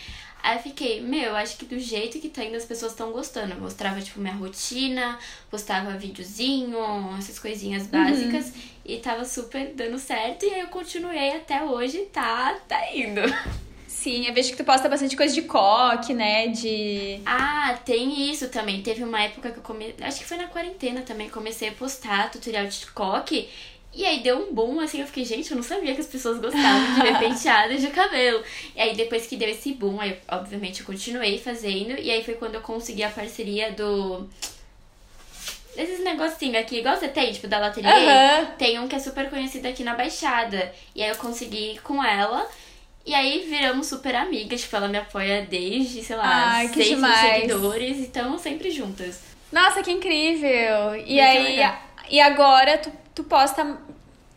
S2: Aí eu fiquei, meu, acho que do jeito que tá indo as pessoas estão gostando. Eu mostrava, tipo, minha rotina, postava videozinho, essas coisinhas uhum. básicas. Uhum. E tava super dando certo. E aí eu continuei até hoje, tá, tá indo.
S1: Sim, eu vejo que tu posta bastante coisa de coque, né? De.
S2: Ah, tem isso também. Teve uma época que eu comecei. Acho que foi na quarentena também. Comecei a postar tutorial de coque. E aí deu um boom, assim, eu fiquei, gente, eu não sabia que as pessoas gostavam de ver penteadas de cabelo. E aí depois que deu esse boom, aí obviamente eu continuei fazendo. E aí foi quando eu consegui a parceria do. Esses negocinhos aqui, igual você tem, tipo, da Laterier, uhum. tem um que é super conhecido aqui na Baixada. E aí eu consegui com ela. E aí viramos super amigas, tipo, ela me apoia desde, sei lá, Ai, seis mil seguidores e estamos sempre juntas.
S1: Nossa, que incrível! E Muito aí, legal. e agora tu tu posta.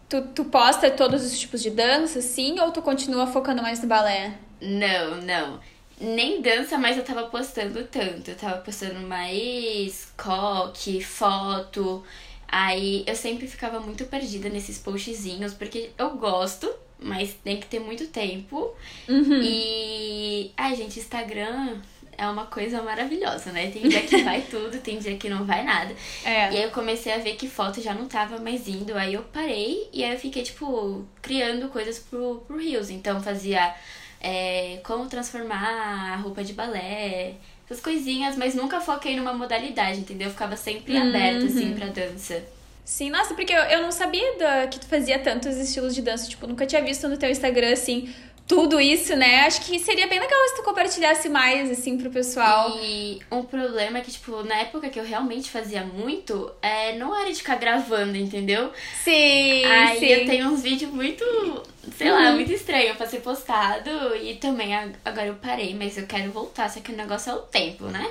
S1: Tu, tu posta todos os tipos de dança, sim, ou tu continua focando mais no balé?
S2: Não, não. Nem dança, mas eu tava postando tanto. Eu tava postando mais coque, foto. Aí eu sempre ficava muito perdida nesses postzinhos, porque eu gosto, mas tem que ter muito tempo. Uhum. E. Ai, gente, Instagram é uma coisa maravilhosa, né? Tem dia que vai tudo, tem dia que não vai nada. É. E aí eu comecei a ver que foto já não tava mais indo. Aí eu parei e aí eu fiquei, tipo, criando coisas pro, pro Rios. Então fazia é, como transformar a roupa de balé, essas coisinhas, mas nunca foquei numa modalidade, entendeu? Eu ficava sempre uhum. aberta, assim, pra dança.
S1: Sim, nossa, porque eu, eu não sabia da, que tu fazia tantos estilos de dança. Tipo, nunca tinha visto no teu Instagram, assim, tudo isso, né? Acho que seria bem legal se tu compartilhasse mais, assim, pro pessoal.
S2: E um problema é que, tipo, na época que eu realmente fazia muito, é, não era de ficar gravando, entendeu?
S1: Sim,
S2: Aí
S1: sim.
S2: eu tenho uns vídeos muito, sei uhum. lá, muito estranhos pra ser postado. E também, agora eu parei, mas eu quero voltar, só que o negócio é o tempo, né?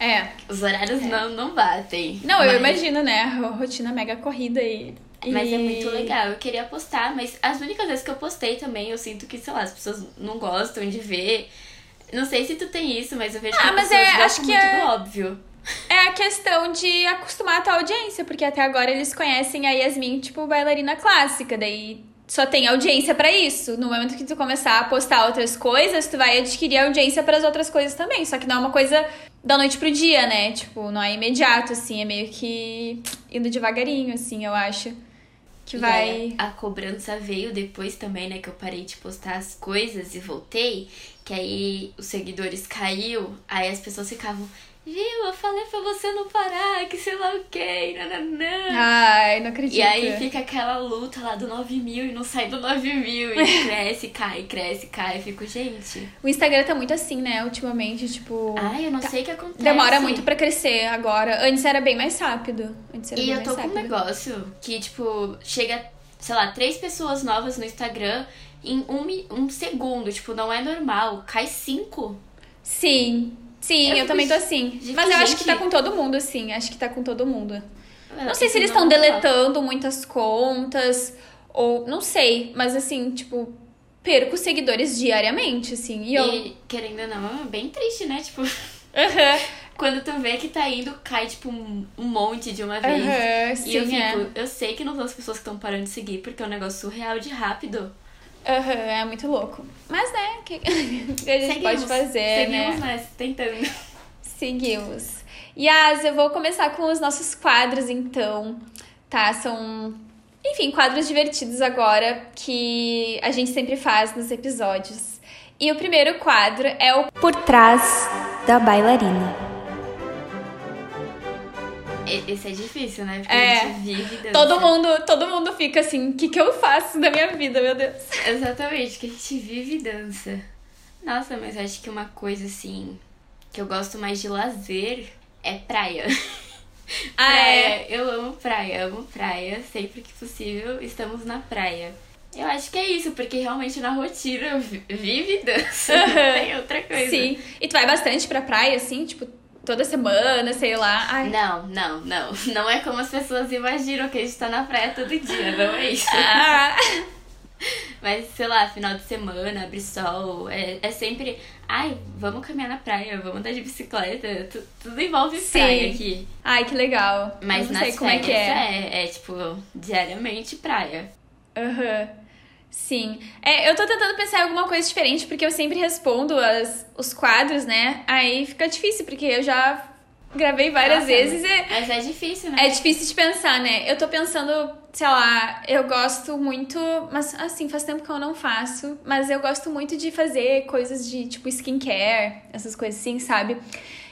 S1: É.
S2: Os horários é. não, não batem.
S1: Não, mas... eu imagino, né? A rotina mega corrida e
S2: mas e... é muito legal. Eu queria postar, mas as únicas vezes que eu postei também, eu sinto que, sei lá, as pessoas não gostam de ver. Não sei se tu tem isso, mas eu vejo ah, que as mas pessoas é, acho que é... óbvio.
S1: É a questão de acostumar a tua audiência, porque até agora eles conhecem a Yasmin, tipo, bailarina clássica, daí só tem audiência para isso. No momento que tu começar a postar outras coisas, tu vai adquirir audiência para as outras coisas também. Só que não é uma coisa da noite pro dia, né? Tipo, não é imediato, assim, é meio que indo devagarinho, assim, eu acho que vai.
S2: a cobrança veio depois também, né? Que eu parei de postar as coisas e voltei. Que aí os seguidores caiu, aí as pessoas ficavam. Viu, eu falei pra você não parar, que sei lá o que, nananã.
S1: Ai, não acredito.
S2: E aí fica aquela luta lá do 9 mil e não sai do 9 mil. E cresce, cai, cresce, cai. Eu fico, gente.
S1: O Instagram tá muito assim, né, ultimamente, tipo.
S2: Ai, eu não
S1: tá...
S2: sei o que acontece.
S1: Demora muito pra crescer agora. Antes era bem mais rápido. Antes era
S2: e
S1: bem
S2: eu tô com um negócio que, tipo, chega, sei lá, três pessoas novas no Instagram em um, um segundo. Tipo, não é normal. Cai cinco.
S1: Sim. Sim, eu, eu também tô assim. Mas eu acho que tá com todo mundo, assim. Acho que tá com todo mundo. Não sei se eles estão deletando muitas contas, ou não sei, mas assim, tipo, perco seguidores diariamente, assim. E, eu...
S2: e querendo ou não, é bem triste, né? Tipo.
S1: Uhum.
S2: Quando tu vê que tá indo, cai, tipo, um, monte de uma vez.
S1: Uhum, sim,
S2: e eu fico,
S1: é.
S2: eu sei que não são as pessoas que estão parando de seguir, porque é um negócio surreal de rápido.
S1: Uhum, é muito louco. Mas, né, o que, que, a gente Seguimos. pode fazer,
S2: Seguimos,
S1: né?
S2: né? Tentando.
S1: Seguimos. Yas, eu vou começar com os nossos quadros, então. Tá, são, enfim, quadros divertidos agora que a gente sempre faz nos episódios. E o primeiro quadro é o Por Trás da Bailarina.
S2: Esse é difícil, né? Porque é. a gente vive dança.
S1: Todo mundo, todo mundo fica assim, o que, que eu faço da minha vida, meu Deus?
S2: Exatamente, que a gente vive dança. Nossa, mas acho que uma coisa assim que eu gosto mais de lazer é praia.
S1: Ah, é?
S2: Eu amo praia, amo praia. Sempre que possível, estamos na praia. Eu acho que é isso, porque realmente na rotina vive dança. Não tem outra coisa.
S1: Sim. E tu vai bastante pra praia, assim, tipo, toda semana, sei lá. Ai.
S2: Não, não, não. Não é como as pessoas imaginam que a gente tá na praia todo dia, não é isso.
S1: Ah.
S2: Mas, sei lá, final de semana, abre sol, é, é sempre. Ai, vamos caminhar na praia, vamos andar de bicicleta. Tu, tudo envolve
S1: Sim.
S2: praia aqui.
S1: Ai, que legal.
S2: Mas nas
S1: sei como é
S2: férias
S1: que é.
S2: é, é, tipo, diariamente praia.
S1: Aham. Sim. É, eu tô tentando pensar em alguma coisa diferente, porque eu sempre respondo as, os quadros, né? Aí fica difícil, porque eu já gravei várias
S2: Nossa,
S1: vezes e
S2: Mas é difícil, né?
S1: é difícil de pensar, né? Eu tô pensando, sei lá, eu gosto muito, mas assim, faz tempo que eu não faço, mas eu gosto muito de fazer coisas de tipo skincare, essas coisas assim, sabe?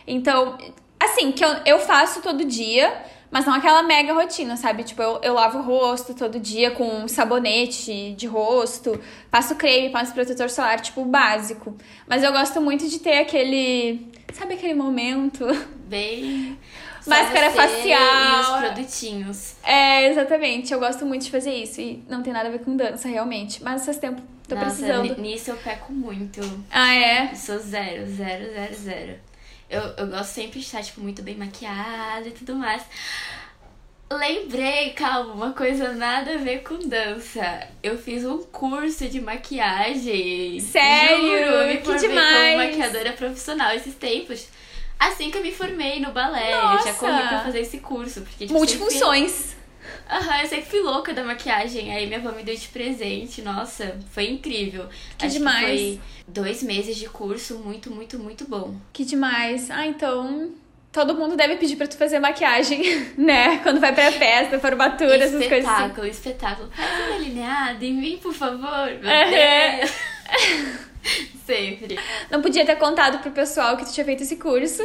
S1: Então, assim, que eu, eu faço todo dia, mas não aquela mega rotina, sabe? Tipo, eu, eu lavo o rosto todo dia com sabonete de rosto, passo creme, passo protetor solar, tipo, básico. Mas eu gosto muito de ter aquele. Sabe aquele momento?
S2: Bem.
S1: Máscara facial.
S2: E os produtinhos.
S1: É, exatamente. Eu gosto muito de fazer isso. E não tem nada a ver com dança, realmente. Mas faz tempo, tô
S2: Nossa,
S1: precisando.
S2: ni- nisso eu peco muito.
S1: Ah, é?
S2: Eu sou zero, zero, zero, zero. Eu, eu gosto sempre de estar, tipo, muito bem maquiada e tudo mais. Lembrei, calma, uma coisa nada a ver com dança. Eu fiz um curso de maquiagem.
S1: Sério?
S2: Juro, eu me
S1: Que demais!
S2: como maquiadora profissional esses tempos. Assim que eu me formei no balé, eu
S1: Nossa!
S2: já corri pra fazer esse curso. Porque, tipo,
S1: Multifunções.
S2: Sempre... Aham, eu sempre fui louca da maquiagem. Aí minha avó me deu de presente. Nossa, foi incrível.
S1: Que
S2: Acho
S1: demais.
S2: Que foi dois meses de curso muito, muito, muito bom.
S1: Que demais. Ah, então. Todo mundo deve pedir pra tu fazer maquiagem, né? Quando vai pra festa, formatura, essas coisas assim.
S2: espetáculo, espetáculo. Faz uma delineada em mim, por favor. Meu
S1: Aham.
S2: Deus. Sempre.
S1: Não podia ter contado pro pessoal que tu tinha feito esse curso.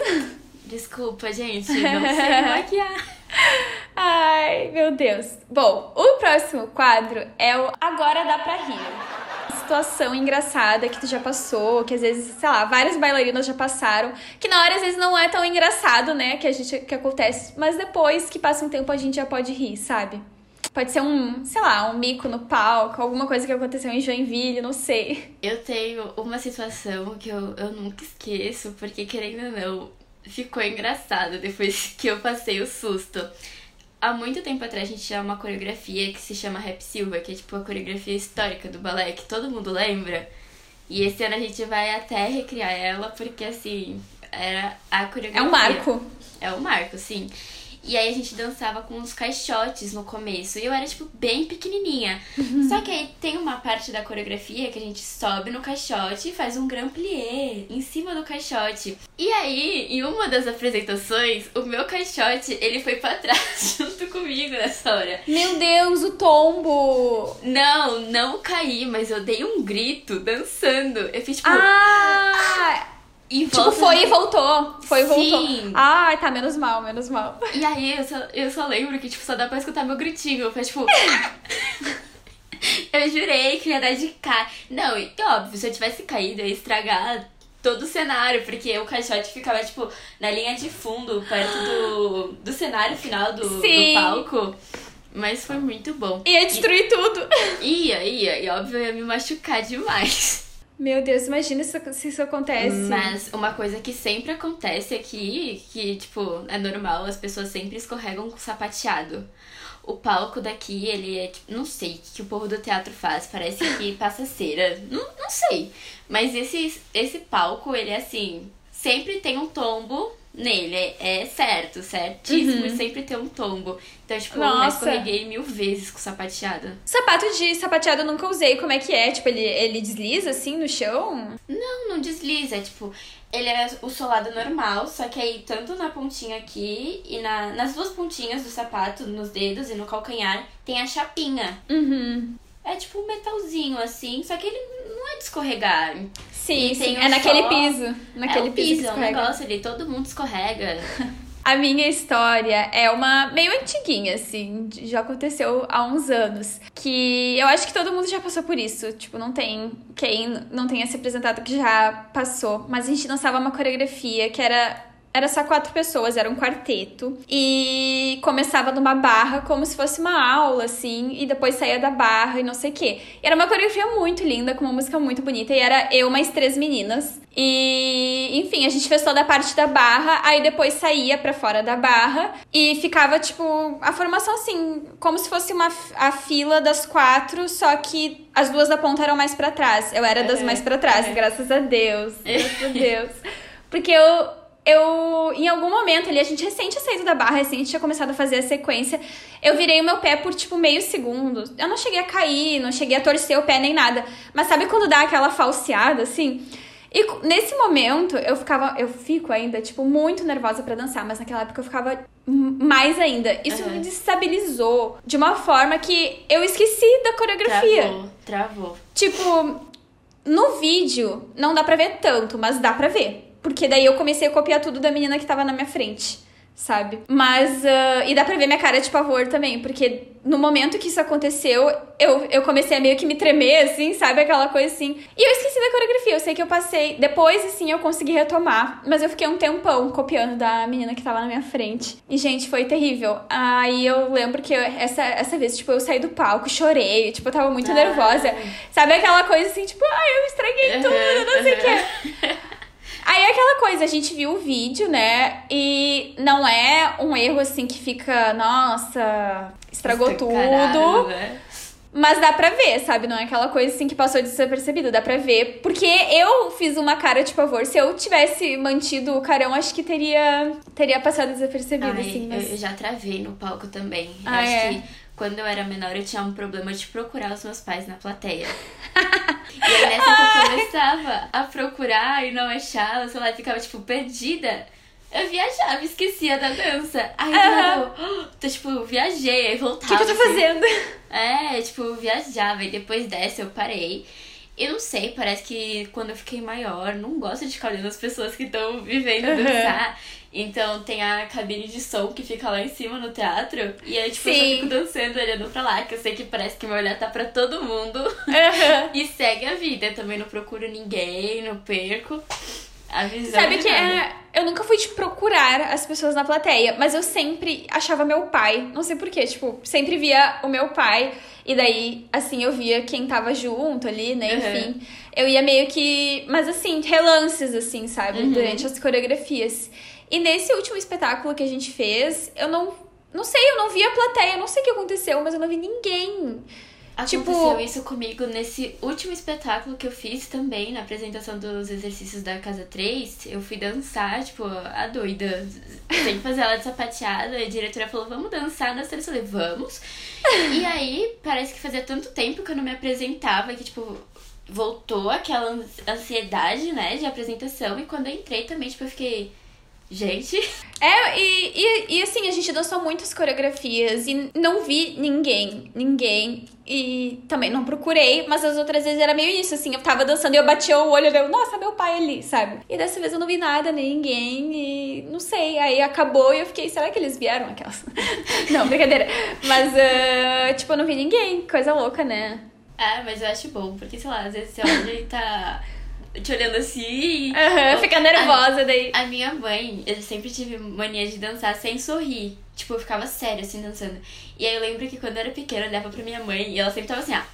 S2: Desculpa, gente. Não sei maquiar.
S1: Ai, meu Deus. Bom, o próximo quadro é o Agora Dá Pra Rir. Situação engraçada que tu já passou, que às vezes, sei lá, várias bailarinas já passaram, que na hora às vezes não é tão engraçado, né, que a gente que acontece, mas depois que passa um tempo a gente já pode rir, sabe? Pode ser um, sei lá, um mico no palco, alguma coisa que aconteceu em Joinville, não sei.
S2: Eu tenho uma situação que eu, eu nunca esqueço, porque querendo ou não, ficou engraçado depois que eu passei o susto. Há muito tempo atrás a gente tinha uma coreografia que se chama Rap Silva, que é tipo a coreografia histórica do balé, que todo mundo lembra. E esse ano a gente vai até recriar ela, porque assim, era a coreografia.
S1: É um marco.
S2: É um marco, sim. E aí a gente dançava com uns caixotes no começo. E eu era, tipo, bem pequenininha. Só que aí tem uma parte da coreografia que a gente sobe no caixote e faz um grand plié em cima do caixote. E aí, em uma das apresentações, o meu caixote, ele foi pra trás junto comigo nessa hora.
S1: Meu Deus, o tombo!
S2: Não, não caí, mas eu dei um grito dançando. Eu fiz, tipo...
S1: Ah!
S2: Em
S1: Tipo,
S2: volta
S1: foi e voltou. Foi e voltou. Ai, tá, menos mal, menos mal.
S2: E aí eu só, eu só lembro que, tipo, só dá pra escutar meu gritinho. Foi tipo. eu jurei que ia dar de cara. Não, e óbvio, se eu tivesse caído, eu ia estragar todo o cenário, porque o caixote ficava, tipo, na linha de fundo, perto do, do cenário final do, do
S1: Sim.
S2: palco. Mas foi muito bom.
S1: Ia destruir tudo.
S2: Ia, ia, e óbvio eu ia me machucar demais.
S1: Meu Deus, imagina se se isso acontece.
S2: Mas uma coisa que sempre acontece aqui, que, tipo, é normal, as pessoas sempre escorregam com sapateado. O palco daqui, ele é, tipo, não sei o que, que o povo do teatro faz, parece que passa cera, não, não sei. Mas esse, esse palco, ele é assim, sempre tem um tombo nele, é, é certo, certíssimo, e sempre tem um tombo. Então, tipo, eu
S1: Nossa.
S2: escorreguei mil vezes com sapateado.
S1: Sapato de sapateado eu nunca usei. Como é que é? Tipo, ele, ele desliza assim no chão?
S2: Não, não desliza. É tipo, ele é o solado normal, só que aí tanto na pontinha aqui e na, nas duas pontinhas do sapato, nos dedos e no calcanhar, tem a chapinha.
S1: Uhum.
S2: É tipo um metalzinho assim, só que ele não é de escorregar.
S1: Sim, sim.
S2: tem um
S1: É naquele
S2: só-
S1: piso. Naquele
S2: é
S1: piso.
S2: piso, é um negócio ali, todo mundo escorrega.
S1: A minha história é uma meio antiguinha, assim, já aconteceu há uns anos. Que eu acho que todo mundo já passou por isso. Tipo, não tem quem não tenha se apresentado que já passou. Mas a gente dançava uma coreografia que era era só quatro pessoas, era um quarteto. E começava numa barra como se fosse uma aula, assim, e depois saía da barra e não sei o quê. E era uma coreografia muito linda, com uma música muito bonita. E era eu mais três meninas. E, enfim, a gente fez toda a parte da barra, aí depois saía para fora da barra e ficava, tipo, a formação assim, como se fosse uma, a fila das quatro, só que as duas da ponta eram mais para trás. Eu era das
S2: Uhum.
S1: mais para trás,
S2: Uhum.
S1: graças a Deus. Graças a Deus. Porque eu. Eu, em algum momento ali, a gente recente tinha saído da barra, recente tinha começado a fazer a sequência. Eu virei o meu pé por, tipo, meio segundo. Eu não cheguei a cair, não cheguei a torcer o pé nem nada. Mas sabe quando dá aquela falseada, assim? E nesse momento, eu ficava, eu fico ainda, tipo, muito nervosa pra dançar, mas naquela época eu ficava mais ainda. Isso
S2: Uhum.
S1: me destabilizou de uma forma que eu esqueci da coreografia.
S2: Travou, travou.
S1: Tipo, no vídeo não dá pra ver tanto, mas dá pra ver. Porque daí eu comecei a copiar tudo da menina que tava na minha frente, sabe? Mas. ah, e dá pra ver minha cara de pavor também, porque no momento que isso aconteceu, eu, eu comecei a meio que me tremer, assim, sabe? Aquela coisa assim. E eu esqueci da coreografia. Eu sei que eu passei. Depois, assim, eu consegui retomar. Mas eu fiquei um tempão copiando da menina que tava na minha frente. E, gente, foi terrível. Aí eu lembro que eu- essa, essa vez, tipo, eu saí do palco, chorei. Tipo, eu tava muito
S2: Ah.
S1: nervosa. Sabe aquela coisa assim, tipo, ai, eu estraguei tudo, não sei o
S2: uhum.
S1: quê. Aí é aquela coisa, a gente viu o vídeo, né? E não é um erro assim que fica, nossa, estragou tudo.
S2: Caralho, né?
S1: Mas dá pra ver, sabe? Não é aquela coisa assim que passou desapercebido, dá pra ver. Porque eu fiz uma cara de pavor. Se eu tivesse mantido o carão, acho que teria, teria passado desapercebido,
S2: Ai,
S1: assim. Mas...
S2: eu já travei no palco também.
S1: Ah,
S2: acho
S1: é?
S2: que quando eu era menor eu tinha um problema de procurar os meus pais na plateia. e aí nessa que eu começava a procurar e não achava, sei lá, ficava tipo perdida. Eu viajava, esquecia da dança. Aí
S1: Aham.
S2: eu, então, tipo, viajei, aí
S1: O
S2: voltava.
S1: que, que eu tô
S2: assim.
S1: fazendo?
S2: É, tipo, eu viajava e depois dessa eu parei. Eu não sei, parece que quando eu fiquei maior, não gosto de ficar olhando as pessoas que estão vivendo
S1: Uhum.
S2: dançar. Então tem a cabine de som que fica lá em cima no teatro. E aí, tipo, eu
S1: Sim.
S2: só fico dançando, olhando pra lá, que eu sei que parece que meu olhar tá pra todo mundo.
S1: Aham.
S2: E segue a vida. Eu também não procuro ninguém, não perco. A visão.
S1: Sabe que é, eu nunca fui de procurar as pessoas na plateia, mas eu sempre achava meu pai. Não sei porquê, tipo, sempre via o meu pai. E daí, assim, eu via quem tava junto ali, né?
S2: Uhum.
S1: Enfim. Eu ia meio que. Mas assim, relances, assim, sabe?
S2: Uhum.
S1: Durante as coreografias. E nesse último espetáculo que a gente fez, eu não. Não sei, eu não vi a plateia, não sei o que aconteceu, mas eu não vi ninguém.
S2: Aconteceu
S1: Tipo-
S2: isso comigo nesse último espetáculo que eu fiz também, na apresentação dos exercícios da Casa 3. Eu fui dançar, tipo, a doida, sem fazer ela de sapateada. E a diretora falou, vamos dançar nas três. Eu falei, vamos. e aí, parece que fazia tanto tempo que eu não me apresentava que, tipo, voltou aquela ansiedade, né, de apresentação. E quando eu entrei também, tipo, eu fiquei, gente...
S1: É, e, e, e assim, a gente dançou muitas coreografias e não vi ninguém, ninguém. E também não procurei, mas as outras vezes era meio isso, assim, eu tava dançando e eu batia o olho e eu, nossa, meu pai ali, sabe? E dessa vez eu não vi nada, nem ninguém, e não sei. Aí acabou e eu fiquei, será que eles vieram aquelas? não, brincadeira. Mas, ah, tipo, eu não vi ninguém, coisa louca, né?
S2: Ah, mas eu acho bom, porque, sei lá, às vezes você olha e tá te olhando assim...
S1: Aham, fica nervosa daí.
S2: A minha mãe, eu sempre tive mania de dançar sem sorrir. Tipo, eu ficava sério assim dançando. E aí eu lembro que quando eu era pequena, eu olhava pra minha mãe e ela sempre tava assim, ah.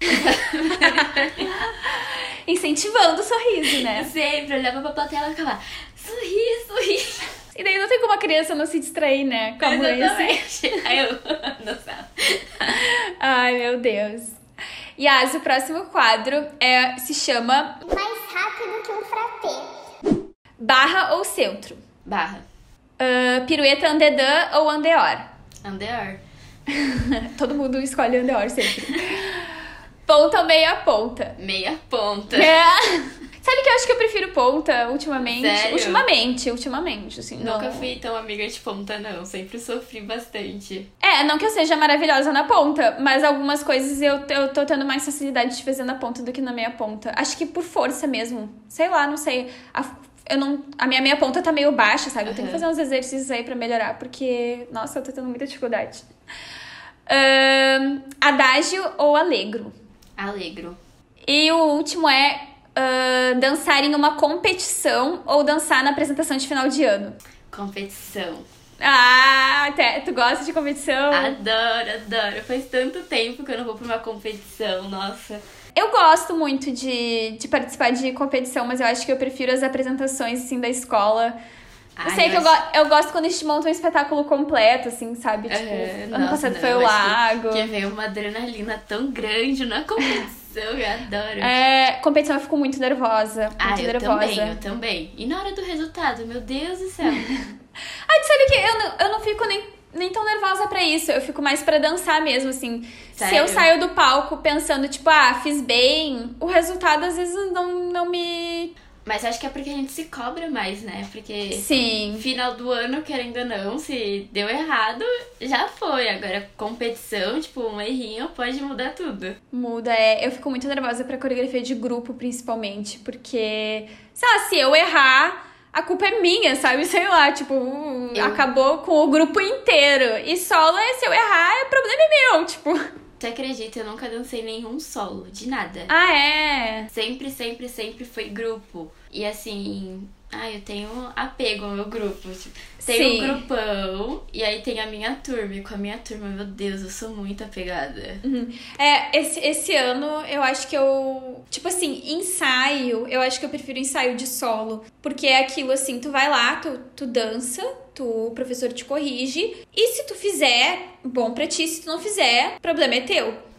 S1: Incentivando o sorriso, né?
S2: Sempre olhava pra plateia e ela ficava, sorri, sorri.
S1: E daí não tem como a criança não se distrair, né? Com a mãe, assim.
S2: Aí eu dançava.
S1: Ai, meu Deus. Yas, o próximo quadro é, se chama
S3: mais rápido que um fratê.
S1: Barra ou Centro.
S2: Barra.
S1: Ah, pirueta Andedã ou Andeor.
S2: Andeor.
S1: Todo mundo escolhe Andeor sempre. ponta ou meia ponta.
S2: Meia ponta.
S1: É. Sabe que eu acho que eu prefiro ponta ultimamente?
S2: Sério?
S1: Ultimamente, ultimamente, assim.
S2: Nunca
S1: não-
S2: fui tão amiga de ponta, não. Sempre sofri bastante.
S1: É, não que eu seja maravilhosa na ponta, mas algumas coisas eu, eu tô tendo mais facilidade de fazer na ponta do que na meia ponta. Acho que por força mesmo. Sei lá, não sei. A, eu não, a minha meia ponta tá meio baixa, sabe? Eu tenho que fazer uns exercícios aí pra melhorar, porque, nossa, eu tô tendo muita dificuldade. Adágio ou alegro?
S2: Alegro.
S1: E o último é uh, dançar em uma competição ou dançar na apresentação de final de ano?
S2: Competição.
S1: Ah, até, tu gosta de competição?
S2: Adoro, adoro. Faz tanto tempo que eu não vou pra uma competição, nossa.
S1: Eu gosto muito de, de participar de competição, mas eu acho que eu prefiro as apresentações, assim, da escola. Eu
S2: Ai,
S1: sei que eu,
S2: acho-
S1: go eu gosto quando a gente monta um espetáculo completo, assim, sabe? Tipo,
S2: Aham,
S1: ano
S2: nossa,
S1: passado
S2: não,
S1: foi
S2: eu
S1: o lago.
S2: Que veio uma adrenalina tão grande na competição, eu adoro.
S1: É, competição eu fico muito nervosa. Muito
S2: Ah, eu
S1: nervosa.
S2: também, eu também. E na hora do resultado, meu Deus do céu.
S1: Ah, tu sabe que eu não, eu não fico nem, nem tão nervosa pra isso. Eu fico mais pra dançar mesmo, assim. Se
S2: Sério?
S1: eu saio do palco pensando, tipo, ah, fiz bem, o resultado às vezes não, não me.
S2: Mas acho que é porque a gente se cobra mais, né? Porque
S1: Sim.
S2: final do ano, querendo ou não, se deu errado, já foi. Agora, competição, tipo, um errinho pode mudar tudo.
S1: Muda, é. Eu fico muito nervosa pra coreografia de grupo, principalmente, porque, sei lá, se eu errar, a culpa é minha, sabe? Sei lá, tipo,
S2: Eu-
S1: acabou com o grupo inteiro. E solo é se eu errar, o problema é meu, tipo.
S2: Tu acredita, eu nunca dancei nenhum solo, de nada.
S1: Ah, é.
S2: Sempre, sempre, sempre foi grupo. E assim, ah, eu tenho apego ao meu grupo. Tipo, tem um grupão e aí tem a minha turma. E com a minha turma, meu Deus, eu sou muito apegada.
S1: É, esse, esse ano eu acho que eu. Tipo assim, ensaio, eu acho que eu prefiro ensaio de solo. Porque é aquilo assim, tu vai lá, tu, tu dança, tu, o professor te corrige. E se tu fizer, bom pra ti. Se tu não fizer, problema é teu.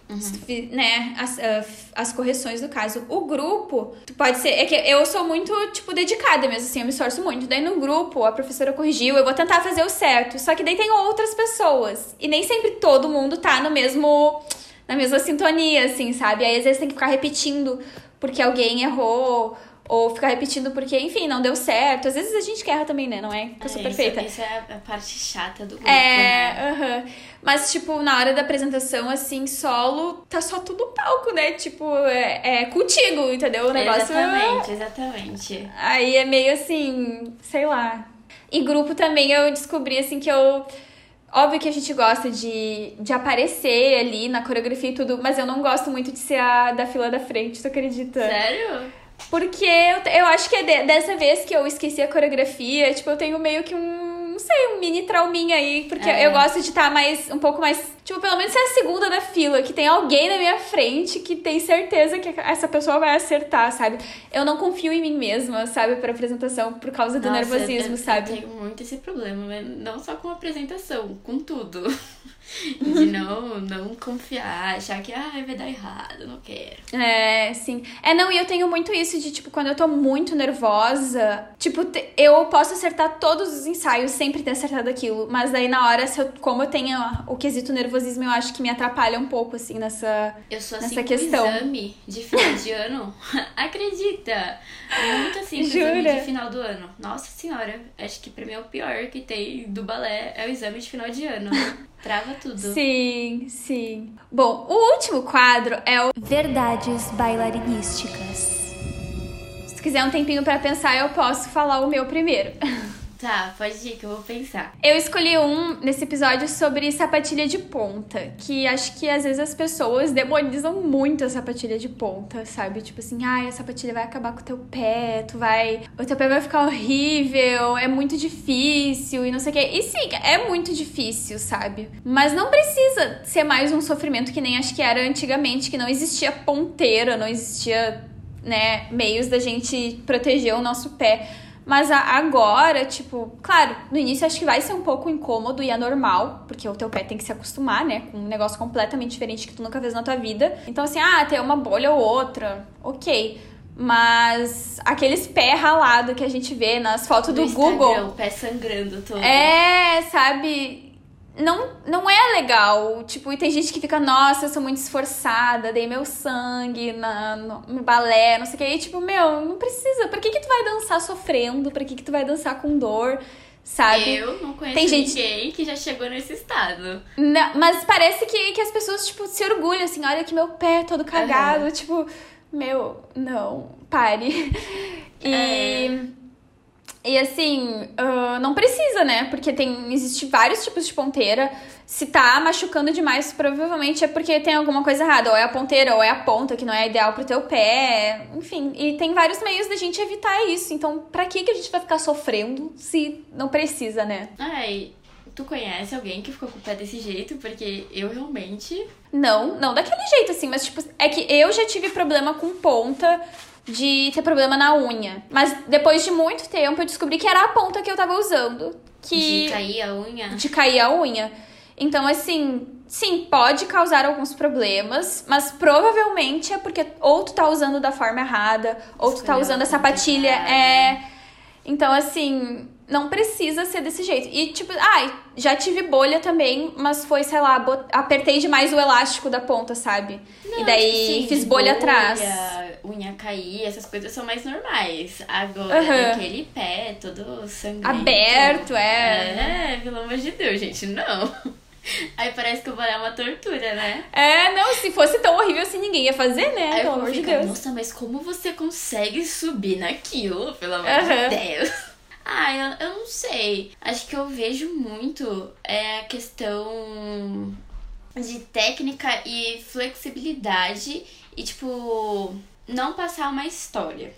S1: Fi- né, as, ah, as correções do caso. O grupo, tu pode ser. É que eu sou muito, tipo, dedicada mesmo, assim, eu me esforço muito. Daí no grupo, a professora corrigiu, eu vou tentar fazer o certo. Só que daí tem outras pessoas. E nem sempre todo mundo tá no mesmo. na mesma sintonia, assim, sabe? Aí às vezes tem que ficar repetindo porque alguém errou. Ou ficar repetindo porque, enfim, não deu certo. Às vezes a gente erra também, né? Não é que eu sou
S2: É,
S1: perfeita.
S2: Isso, isso é a- parte chata do grupo.
S1: É,
S2: né?
S1: aham. Mas, tipo, na hora da apresentação, assim, solo, tá só tudo palco, né? Tipo, é, é contigo, entendeu? O negócio.
S2: Exatamente, exatamente.
S1: Aí é meio assim, sei lá. E grupo também eu descobri, assim, que eu. Óbvio que a gente gosta de, de aparecer ali na coreografia e tudo, mas eu não gosto muito de ser a da fila da frente, tu acredita?
S2: Sério?
S1: Porque eu, eu acho que é de- dessa vez que eu esqueci a coreografia, tipo, eu tenho meio que um, não sei, um mini trauminha aí, porque
S2: É.
S1: eu gosto de estar mais, um pouco mais, tipo, pelo menos ser a segunda da fila, que tem alguém na minha frente que tem certeza que essa pessoa vai acertar, sabe? Eu não confio em mim mesma, sabe, pra apresentação, por causa do
S2: Nossa,
S1: nervosismo,
S2: eu,
S1: sabe?
S2: Eu tenho muito esse problema, mas não só com a apresentação, com tudo. De não, não confiar, achar que ah, vai dar errado, não quero.
S1: É, sim. É, não, e eu tenho muito isso de, tipo, quando eu tô muito nervosa, tipo, eu posso acertar todos os ensaios, sempre ter acertado aquilo, mas daí na hora, eu- como eu tenho o quesito nervosismo, eu acho que me atrapalha um pouco, assim, nessa.
S2: Eu sou
S1: Nessa
S2: assim com
S1: questão.
S2: exame de final de ano. Acredita? Muito assim com exame
S1: Jura?
S2: de final do ano. Nossa senhora, acho que pra mim é o pior que tem do balé é o exame de final de ano. Trava tudo.
S1: Sim, sim. Bom, o último quadro é o Verdades Bailarinísticas. Se quiser um tempinho pra pensar, eu posso falar o meu primeiro.
S2: Tá, pode ir que eu vou pensar.
S1: Eu escolhi um nesse episódio sobre sapatilha de ponta, que acho que às vezes as pessoas demonizam muito a sapatilha de ponta, sabe? Tipo assim, ai, a sapatilha vai acabar com o teu pé, tu vai. O teu pé vai ficar horrível, é muito difícil e não sei o quê. E sim, é muito difícil, sabe? Mas não precisa ser mais um sofrimento que nem acho que era antigamente, que não existia ponteira, não existia, né, meios da gente proteger o nosso pé. Mas agora, tipo, claro, no início acho que vai ser um pouco incômodo e é normal, porque o teu pé tem que se acostumar, né, com um negócio completamente diferente que tu nunca fez na tua vida. Então, assim, ah, ter uma bolha ou outra, ok. Mas aqueles pés ralados que a gente vê nas fotos do,
S2: Instagram,
S1: Google.
S2: O pé sangrando todo.
S1: É, sabe? Não, não é legal. Tipo, e tem gente que fica, nossa, eu sou muito esforçada, dei meu sangue na, no, no balé, não sei o que. E tipo, meu, não precisa. Por que, que tu vai dançar sofrendo? Por que, que tu vai dançar com dor? Sabe?
S2: Eu não conheço
S1: Tem gente-
S2: ninguém que já chegou nesse estado.
S1: Não, mas parece que, que as pessoas, tipo, se orgulham, assim, olha que meu pé é todo cagado. Tipo, meu, não, pare. E.
S2: É.
S1: E assim, uh, não precisa, né? Porque tem existe vários tipos de ponteira. Se tá machucando demais, provavelmente é porque tem alguma coisa errada. Ou é a ponteira, ou é a ponta, que não é ideal pro teu pé. Enfim, e tem vários meios da gente evitar isso. Então, pra que, que a gente vai ficar sofrendo se não precisa, né?
S2: Ai, tu conhece alguém que ficou com o pé desse jeito? Porque eu realmente.
S1: Não, não daquele jeito, assim, mas tipo, é que eu já tive problema com ponta de ter problema na unha. Mas depois de muito tempo eu descobri que era a ponta que eu tava usando. Que...
S2: De cair a unha?
S1: De cair a unha. Então, assim, sim, pode causar alguns problemas, mas provavelmente é porque ou tu tá usando da forma errada, ou tu tá usando a sapatilha. É. Então, assim, não precisa ser desse jeito. E, tipo, ai, ah, já tive bolha também, mas foi, sei lá, bot... apertei demais o elástico da ponta, sabe? Não, e daí tipo assim, fiz bolha, bolha atrás.
S2: Unha cair, essas coisas são mais normais. Agora, uhum. aquele pé todo sangrento.
S1: Aberto, é.
S2: É, pelo amor de Deus, gente, não. Aí parece que o balé é uma tortura, né?
S1: É, não, se fosse tão horrível assim, ninguém ia fazer, né?
S2: Aí
S1: pelo amor de Deus.
S2: Nossa, mas como você consegue subir naquilo, pelo amor uhum. de Deus? Ah, eu, eu não sei. Acho que eu vejo muito é, a questão de técnica e flexibilidade e, tipo, não passar uma história.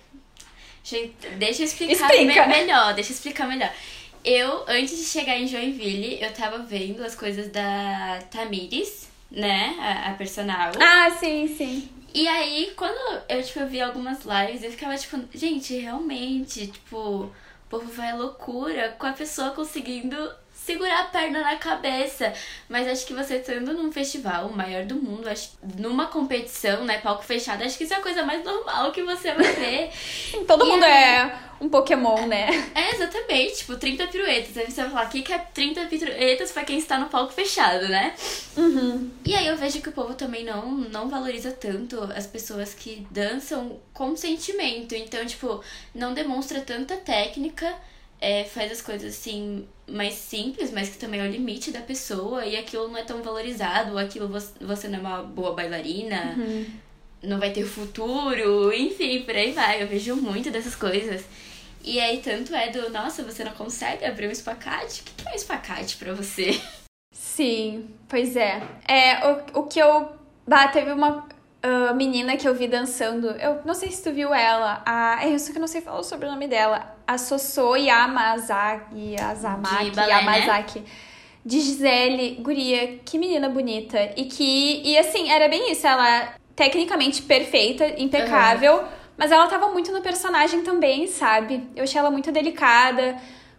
S2: Gente, deixa eu explicar
S1: Explica.
S2: me melhor, deixa eu explicar melhor. Eu, antes de chegar em Joinville, eu tava vendo as coisas da Tamires, né? A, a personal.
S1: Ah, sim, sim.
S2: E aí, quando eu, tipo, eu vi algumas lives, eu ficava, tipo, gente, realmente, tipo o povo vai loucura com a pessoa conseguindo segurar a perna na cabeça. Mas acho que você estando num festival, o maior do mundo, acho, numa competição, né, palco fechado, acho que isso é a coisa mais normal que você vai ver.
S1: Todo e mundo aí, é um Pokémon, né?
S2: É, exatamente, tipo, 30 piruetas. Aí você vai falar, o que, é 30 piruetas pra quem está no palco fechado, né?
S1: Uhum.
S2: E aí eu vejo que o povo também não, não valoriza tanto as pessoas que dançam com sentimento. Então, tipo, não demonstra tanta técnica é, faz as coisas assim mais simples, mas que também é o limite da pessoa e aquilo não é tão valorizado, ou aquilo você não é uma boa bailarina,
S1: uhum.
S2: não vai ter futuro, enfim, por aí vai. Eu vejo muito dessas coisas. E aí, tanto é do, nossa, você não consegue abrir um espacate? O que é um espacate pra você?
S1: Sim, pois é. É, o, o que eu. Bah, teve uma uh, menina que eu vi dançando. Eu não sei se tu viu ela. A, é isso que eu não sei falar sobre o nome dela a Soso Yamazaki, Azamaki,
S2: balé,
S1: Yamazaki.
S2: Né?
S1: De Gisele, guria, que menina bonita. E que, e assim, era bem isso, ela tecnicamente perfeita, impecável, uhum. mas ela tava muito no personagem também, sabe? Eu achei ela muito delicada,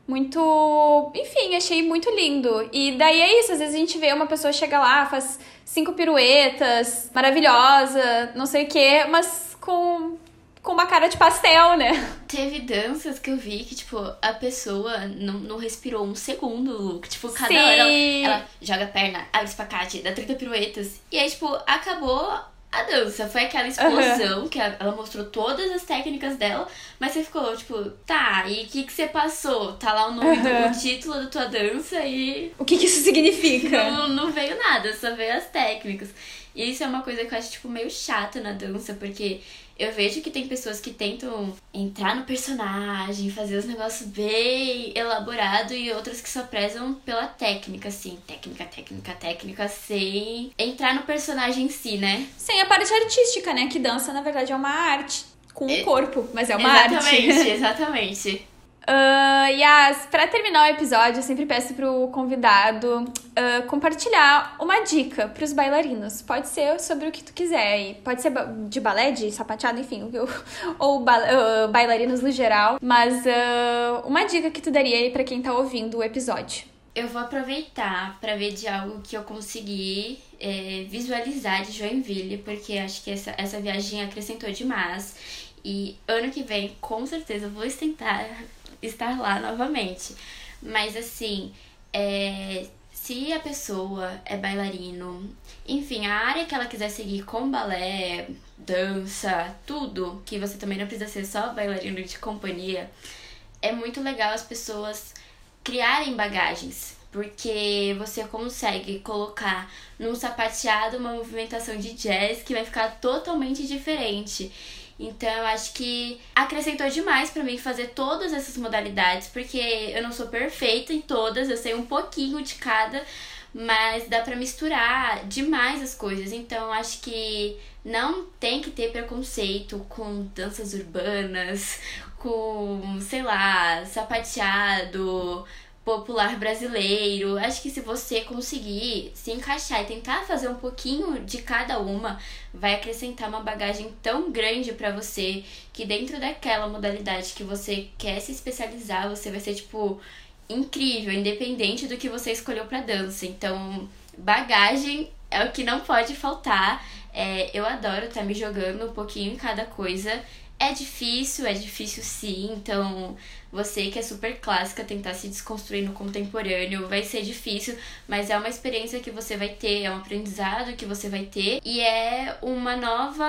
S1: muito. Enfim, achei muito lindo. E daí é isso, às vezes a gente vê uma pessoa chega lá, faz cinco piruetas, maravilhosa, não sei o quê, mas com com uma cara de pastel, né?
S2: Teve danças que eu vi que, tipo, a pessoa não, não respirou um segundo look. Tipo, cada
S1: Sim.
S2: hora ela, ela, joga a perna, abre espacate, dá 30 piruetas. E aí, tipo, acabou a dança. Foi aquela explosão uhum. que ela mostrou todas as técnicas dela, mas você ficou, tipo, tá, e o que, que você passou? Tá lá o nome uhum. do título da tua dança e.
S1: O que, que isso significa?
S2: Não, não veio nada, só veio as técnicas. E isso é uma coisa que eu acho, tipo, meio chata na dança, porque eu vejo que tem pessoas que tentam entrar no personagem, fazer os negócios bem elaborado e outras que só prezam pela técnica, assim, técnica, técnica, técnica, sem entrar no personagem em si, né?
S1: Sem a parte artística, né? Que dança, na verdade, é uma arte com o é... corpo, mas é uma
S2: exatamente,
S1: arte.
S2: Exatamente, exatamente.
S1: Uh, Yas, pra terminar o episódio, eu sempre peço pro convidado uh, compartilhar uma dica pros bailarinos. Pode ser sobre o que tu quiser. Pode ser de balé, de sapateado, enfim, ou uh, bailarinos no geral. Mas uma dica que tu daria aí pra quem tá ouvindo o episódio.
S2: Eu vou aproveitar para ver de algo que eu consegui é, visualizar de Joinville, porque acho que essa, essa viagem acrescentou demais. E ano que vem, com certeza, vou tentar estar lá novamente. Mas assim, é, se a pessoa é bailarino, enfim, a área que ela quiser seguir com balé, dança, tudo, que você também não precisa ser só bailarino de companhia, é muito legal as pessoas criarem bagagens, porque você consegue colocar num sapateado uma movimentação de jazz que vai ficar totalmente diferente. Então, eu acho que acrescentou demais para mim fazer todas essas modalidades, porque eu não sou perfeita em todas, eu sei um pouquinho de cada, mas dá para misturar demais as coisas. Então, acho que não tem que ter preconceito com danças urbanas, com, sei lá, sapateado, popular brasileiro. Acho que se você conseguir se encaixar e tentar fazer um pouquinho de cada uma, vai acrescentar uma bagagem tão grande para você que dentro daquela modalidade que você quer se especializar, você vai ser tipo incrível, independente do que você escolheu para dança. Então, bagagem é o que não pode faltar. É, eu adoro estar tá me jogando um pouquinho em cada coisa. É difícil, é difícil sim, então você que é super clássica tentar se desconstruir no contemporâneo vai ser difícil, mas é uma experiência que você vai ter, é um aprendizado que você vai ter e é uma nova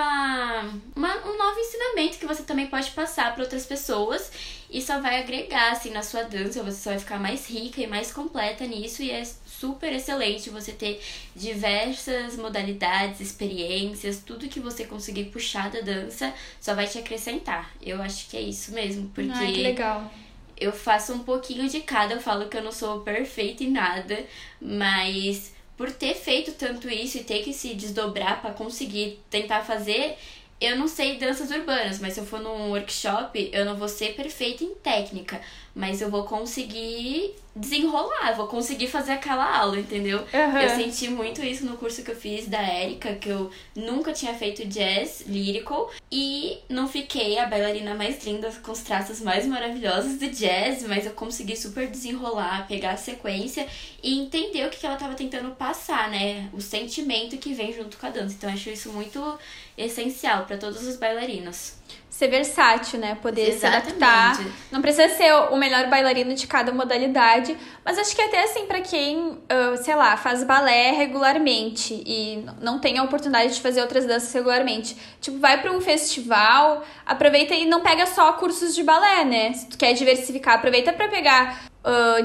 S2: uma, um novo ensinamento que você também pode passar para outras pessoas e só vai agregar assim na sua dança, você só vai ficar mais rica e mais completa nisso e é super excelente você ter diversas modalidades, experiências, tudo que você conseguir puxar da dança só vai te acrescentar. Eu acho que é isso mesmo, porque
S1: Ai, que legal.
S2: Eu faço um pouquinho de cada, eu falo que eu não sou perfeita em nada, mas por ter feito tanto isso e ter que se desdobrar para conseguir tentar fazer, eu não sei danças urbanas, mas se eu for num workshop, eu não vou ser perfeita em técnica, mas eu vou conseguir desenrolar, vou conseguir fazer aquela aula, entendeu?
S1: Uhum.
S2: Eu senti muito isso no curso que eu fiz da Erika, que eu nunca tinha feito jazz lyrical e não fiquei a bailarina mais linda com os traços mais maravilhosos do jazz, mas eu consegui super desenrolar, pegar a sequência e entender o que ela estava tentando passar, né? O sentimento que vem junto com a dança. Então eu acho isso muito essencial para todos os bailarinos
S1: ser versátil, né? Poder Exatamente. se adaptar. Não precisa ser o melhor bailarino de cada modalidade, mas acho que até assim para quem, uh, sei lá, faz balé regularmente e não tem a oportunidade de fazer outras danças regularmente, tipo, vai para um festival, aproveita e não pega só cursos de balé, né? Se tu quer diversificar, aproveita para pegar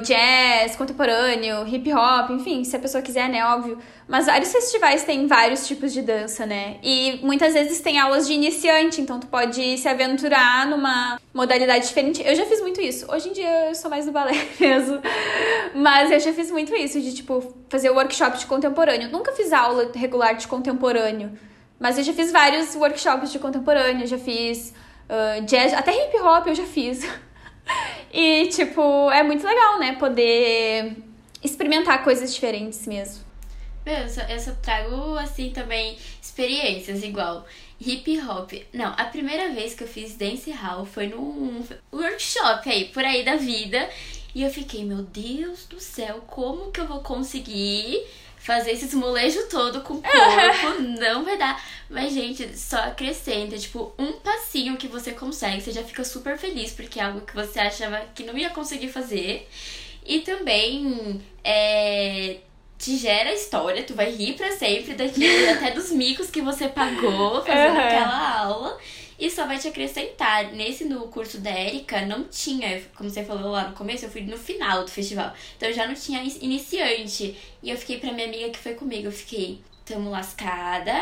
S1: jazz, contemporâneo, hip hop, enfim, se a pessoa quiser, né, óbvio. Mas vários festivais têm vários tipos de dança, né? E muitas vezes tem aulas de iniciante, então tu pode se aventurar numa modalidade diferente. Eu já fiz muito isso. Hoje em dia eu sou mais do balé mesmo. Mas eu já fiz muito isso, de tipo, fazer workshop de contemporâneo. nunca fiz aula regular de contemporâneo. Mas eu já fiz vários workshops de contemporâneo, já fiz uh, jazz, até hip hop eu já fiz. E, tipo, é muito legal, né? Poder experimentar coisas diferentes mesmo.
S2: Meu, eu só, eu só trago, assim, também experiências igual. Hip hop. Não, a primeira vez que eu fiz dance hall foi num workshop aí, por aí da vida. E eu fiquei, meu Deus do céu, como que eu vou conseguir fazer esse molejo todo com o corpo, não vai dar. Mas, gente, só acrescenta, tipo, um passinho que você consegue, você já fica super feliz, porque é algo que você achava que não ia conseguir fazer. E também é, te gera história, tu vai rir pra sempre daquilo, até dos micos que você pagou fazendo uhum. aquela aula e só vai te acrescentar. Nesse no curso da Érica não tinha, como você falou lá no começo, eu fui no final do festival. Então já não tinha iniciante. E eu fiquei pra minha amiga que foi comigo, eu fiquei, tamo lascada,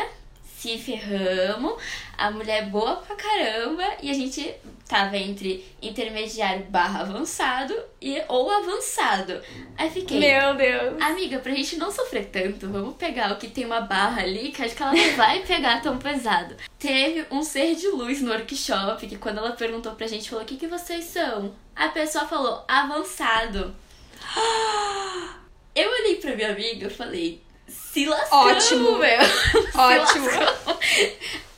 S2: se ferramos, a mulher é boa pra caramba e a gente tava entre intermediário barra avançado e ou avançado. Aí fiquei.
S1: Meu Deus!
S2: Amiga, pra gente não sofrer tanto, vamos pegar o que tem uma barra ali, que acho que ela não vai pegar tão pesado. Teve um ser de luz no workshop que quando ela perguntou pra gente, falou: o que, que vocês são? A pessoa falou, avançado. Eu olhei pra minha amiga e falei, se lascou,
S1: Ótimo.
S2: meu.
S1: Ótimo.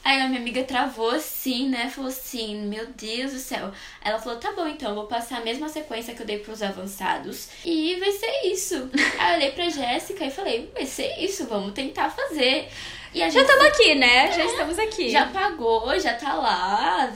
S2: Aí a minha amiga travou assim, né? Falou assim, meu Deus do céu. Ela falou, tá bom, então, eu vou passar a mesma sequência que eu dei pros avançados. E vai ser isso. Aí eu olhei pra Jéssica e falei, vai ser isso, vamos tentar fazer. E a
S1: já estamos aqui, né? É, já estamos aqui.
S2: Já pagou, já tá lá.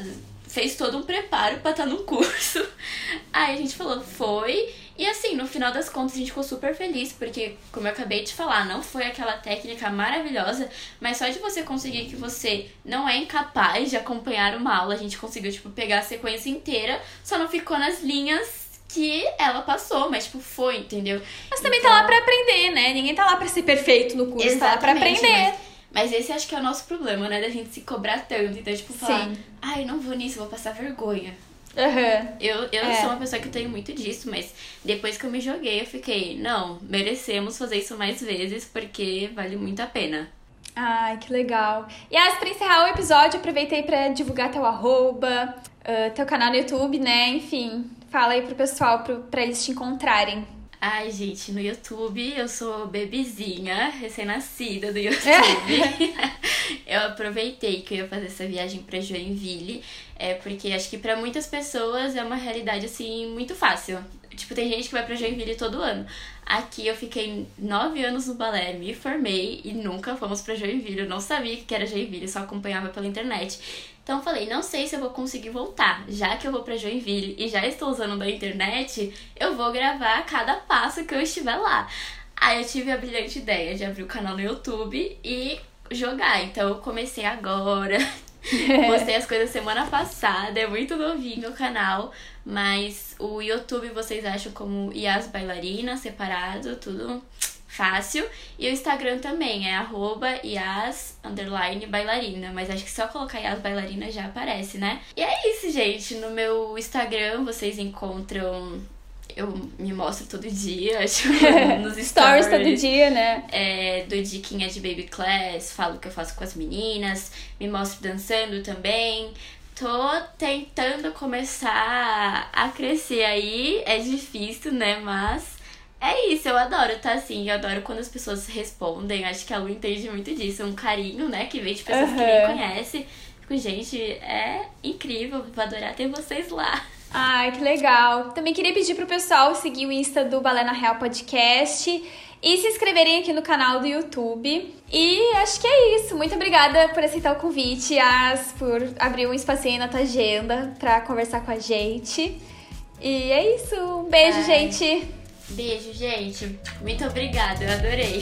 S2: Fez todo um preparo pra estar tá no curso. Aí a gente falou, foi. E assim, no final das contas, a gente ficou super feliz, porque, como eu acabei de falar, não foi aquela técnica maravilhosa, mas só de você conseguir que você não é incapaz de acompanhar uma aula, a gente conseguiu, tipo, pegar a sequência inteira, só não ficou nas linhas que ela passou, mas, tipo, foi, entendeu?
S1: Mas também então... tá lá então pra aprender, né? Ninguém tá lá pra ser perfeito no curso, Exatamente, tá lá pra aprender.
S2: Mas Mas esse acho que é o nosso problema, né? Da gente se cobrar tanto. Então, tipo, falar,
S1: Sim.
S2: ai, não vou nisso, vou passar vergonha.
S1: Aham.
S2: Eu, eu
S1: É.
S2: sou uma pessoa que tenho muito disso, mas depois que eu me joguei, eu fiquei, não, merecemos fazer isso mais vezes, porque vale muito a pena.
S1: Ai, que legal. E as pra encerrar o episódio, aproveitei pra divulgar teu arroba, ah, teu canal no YouTube, né? Enfim, fala aí pro pessoal pro, pra eles te encontrarem.
S2: Ai, gente, no YouTube eu sou bebezinha, recém-nascida do YouTube. eu aproveitei que eu ia fazer essa viagem pra Joinville, é porque acho que pra muitas pessoas é uma realidade assim muito fácil. Tipo, tem gente que vai pra Joinville todo ano. Aqui eu fiquei nove anos no balé, me formei e nunca fomos pra Joinville. Eu não sabia que era Joinville, só acompanhava pela internet. Então falei, não sei se eu vou conseguir voltar. Já que eu vou pra Joinville e já estou usando da internet, eu vou gravar cada passo que eu estiver lá. Aí eu tive a brilhante ideia de abrir o canal no YouTube e jogar. Então eu comecei agora. Postei as coisas semana passada, é muito novinho o canal, mas o YouTube vocês acham como Yas Bailarina, separado, tudo fácil. E o Instagram também é arroba Yas underline bailarina, mas acho que só colocar Yas Bailarina já aparece, né? E é isso, gente. No meu Instagram vocês encontram. Eu me mostro todo dia, tipo, nos
S1: Stories
S2: stories.
S1: todo dia, né?
S2: É, dou diquinha de baby class, falo o que eu faço com as meninas, me mostro dançando também. Tô tentando começar a crescer aí, é difícil, né? Mas é isso, eu adoro, tá assim, eu adoro quando as pessoas respondem. Acho que a Lu entende muito disso, um carinho, né? Que vem de pessoas que nem
S1: Aham.
S2: conhecem. Fico, gente, é incrível, vou adorar ter vocês lá.
S1: Ai, que legal. Também queria pedir pro pessoal seguir o Insta do Balé na Real Podcast e se inscreverem aqui no canal do YouTube. E acho que é isso. Muito obrigada por aceitar o convite, As, por abrir um espacinho na tua agenda pra conversar com a gente. E é isso. Um beijo,
S2: Ai.
S1: gente.
S2: Beijo, gente. Muito obrigada, eu adorei.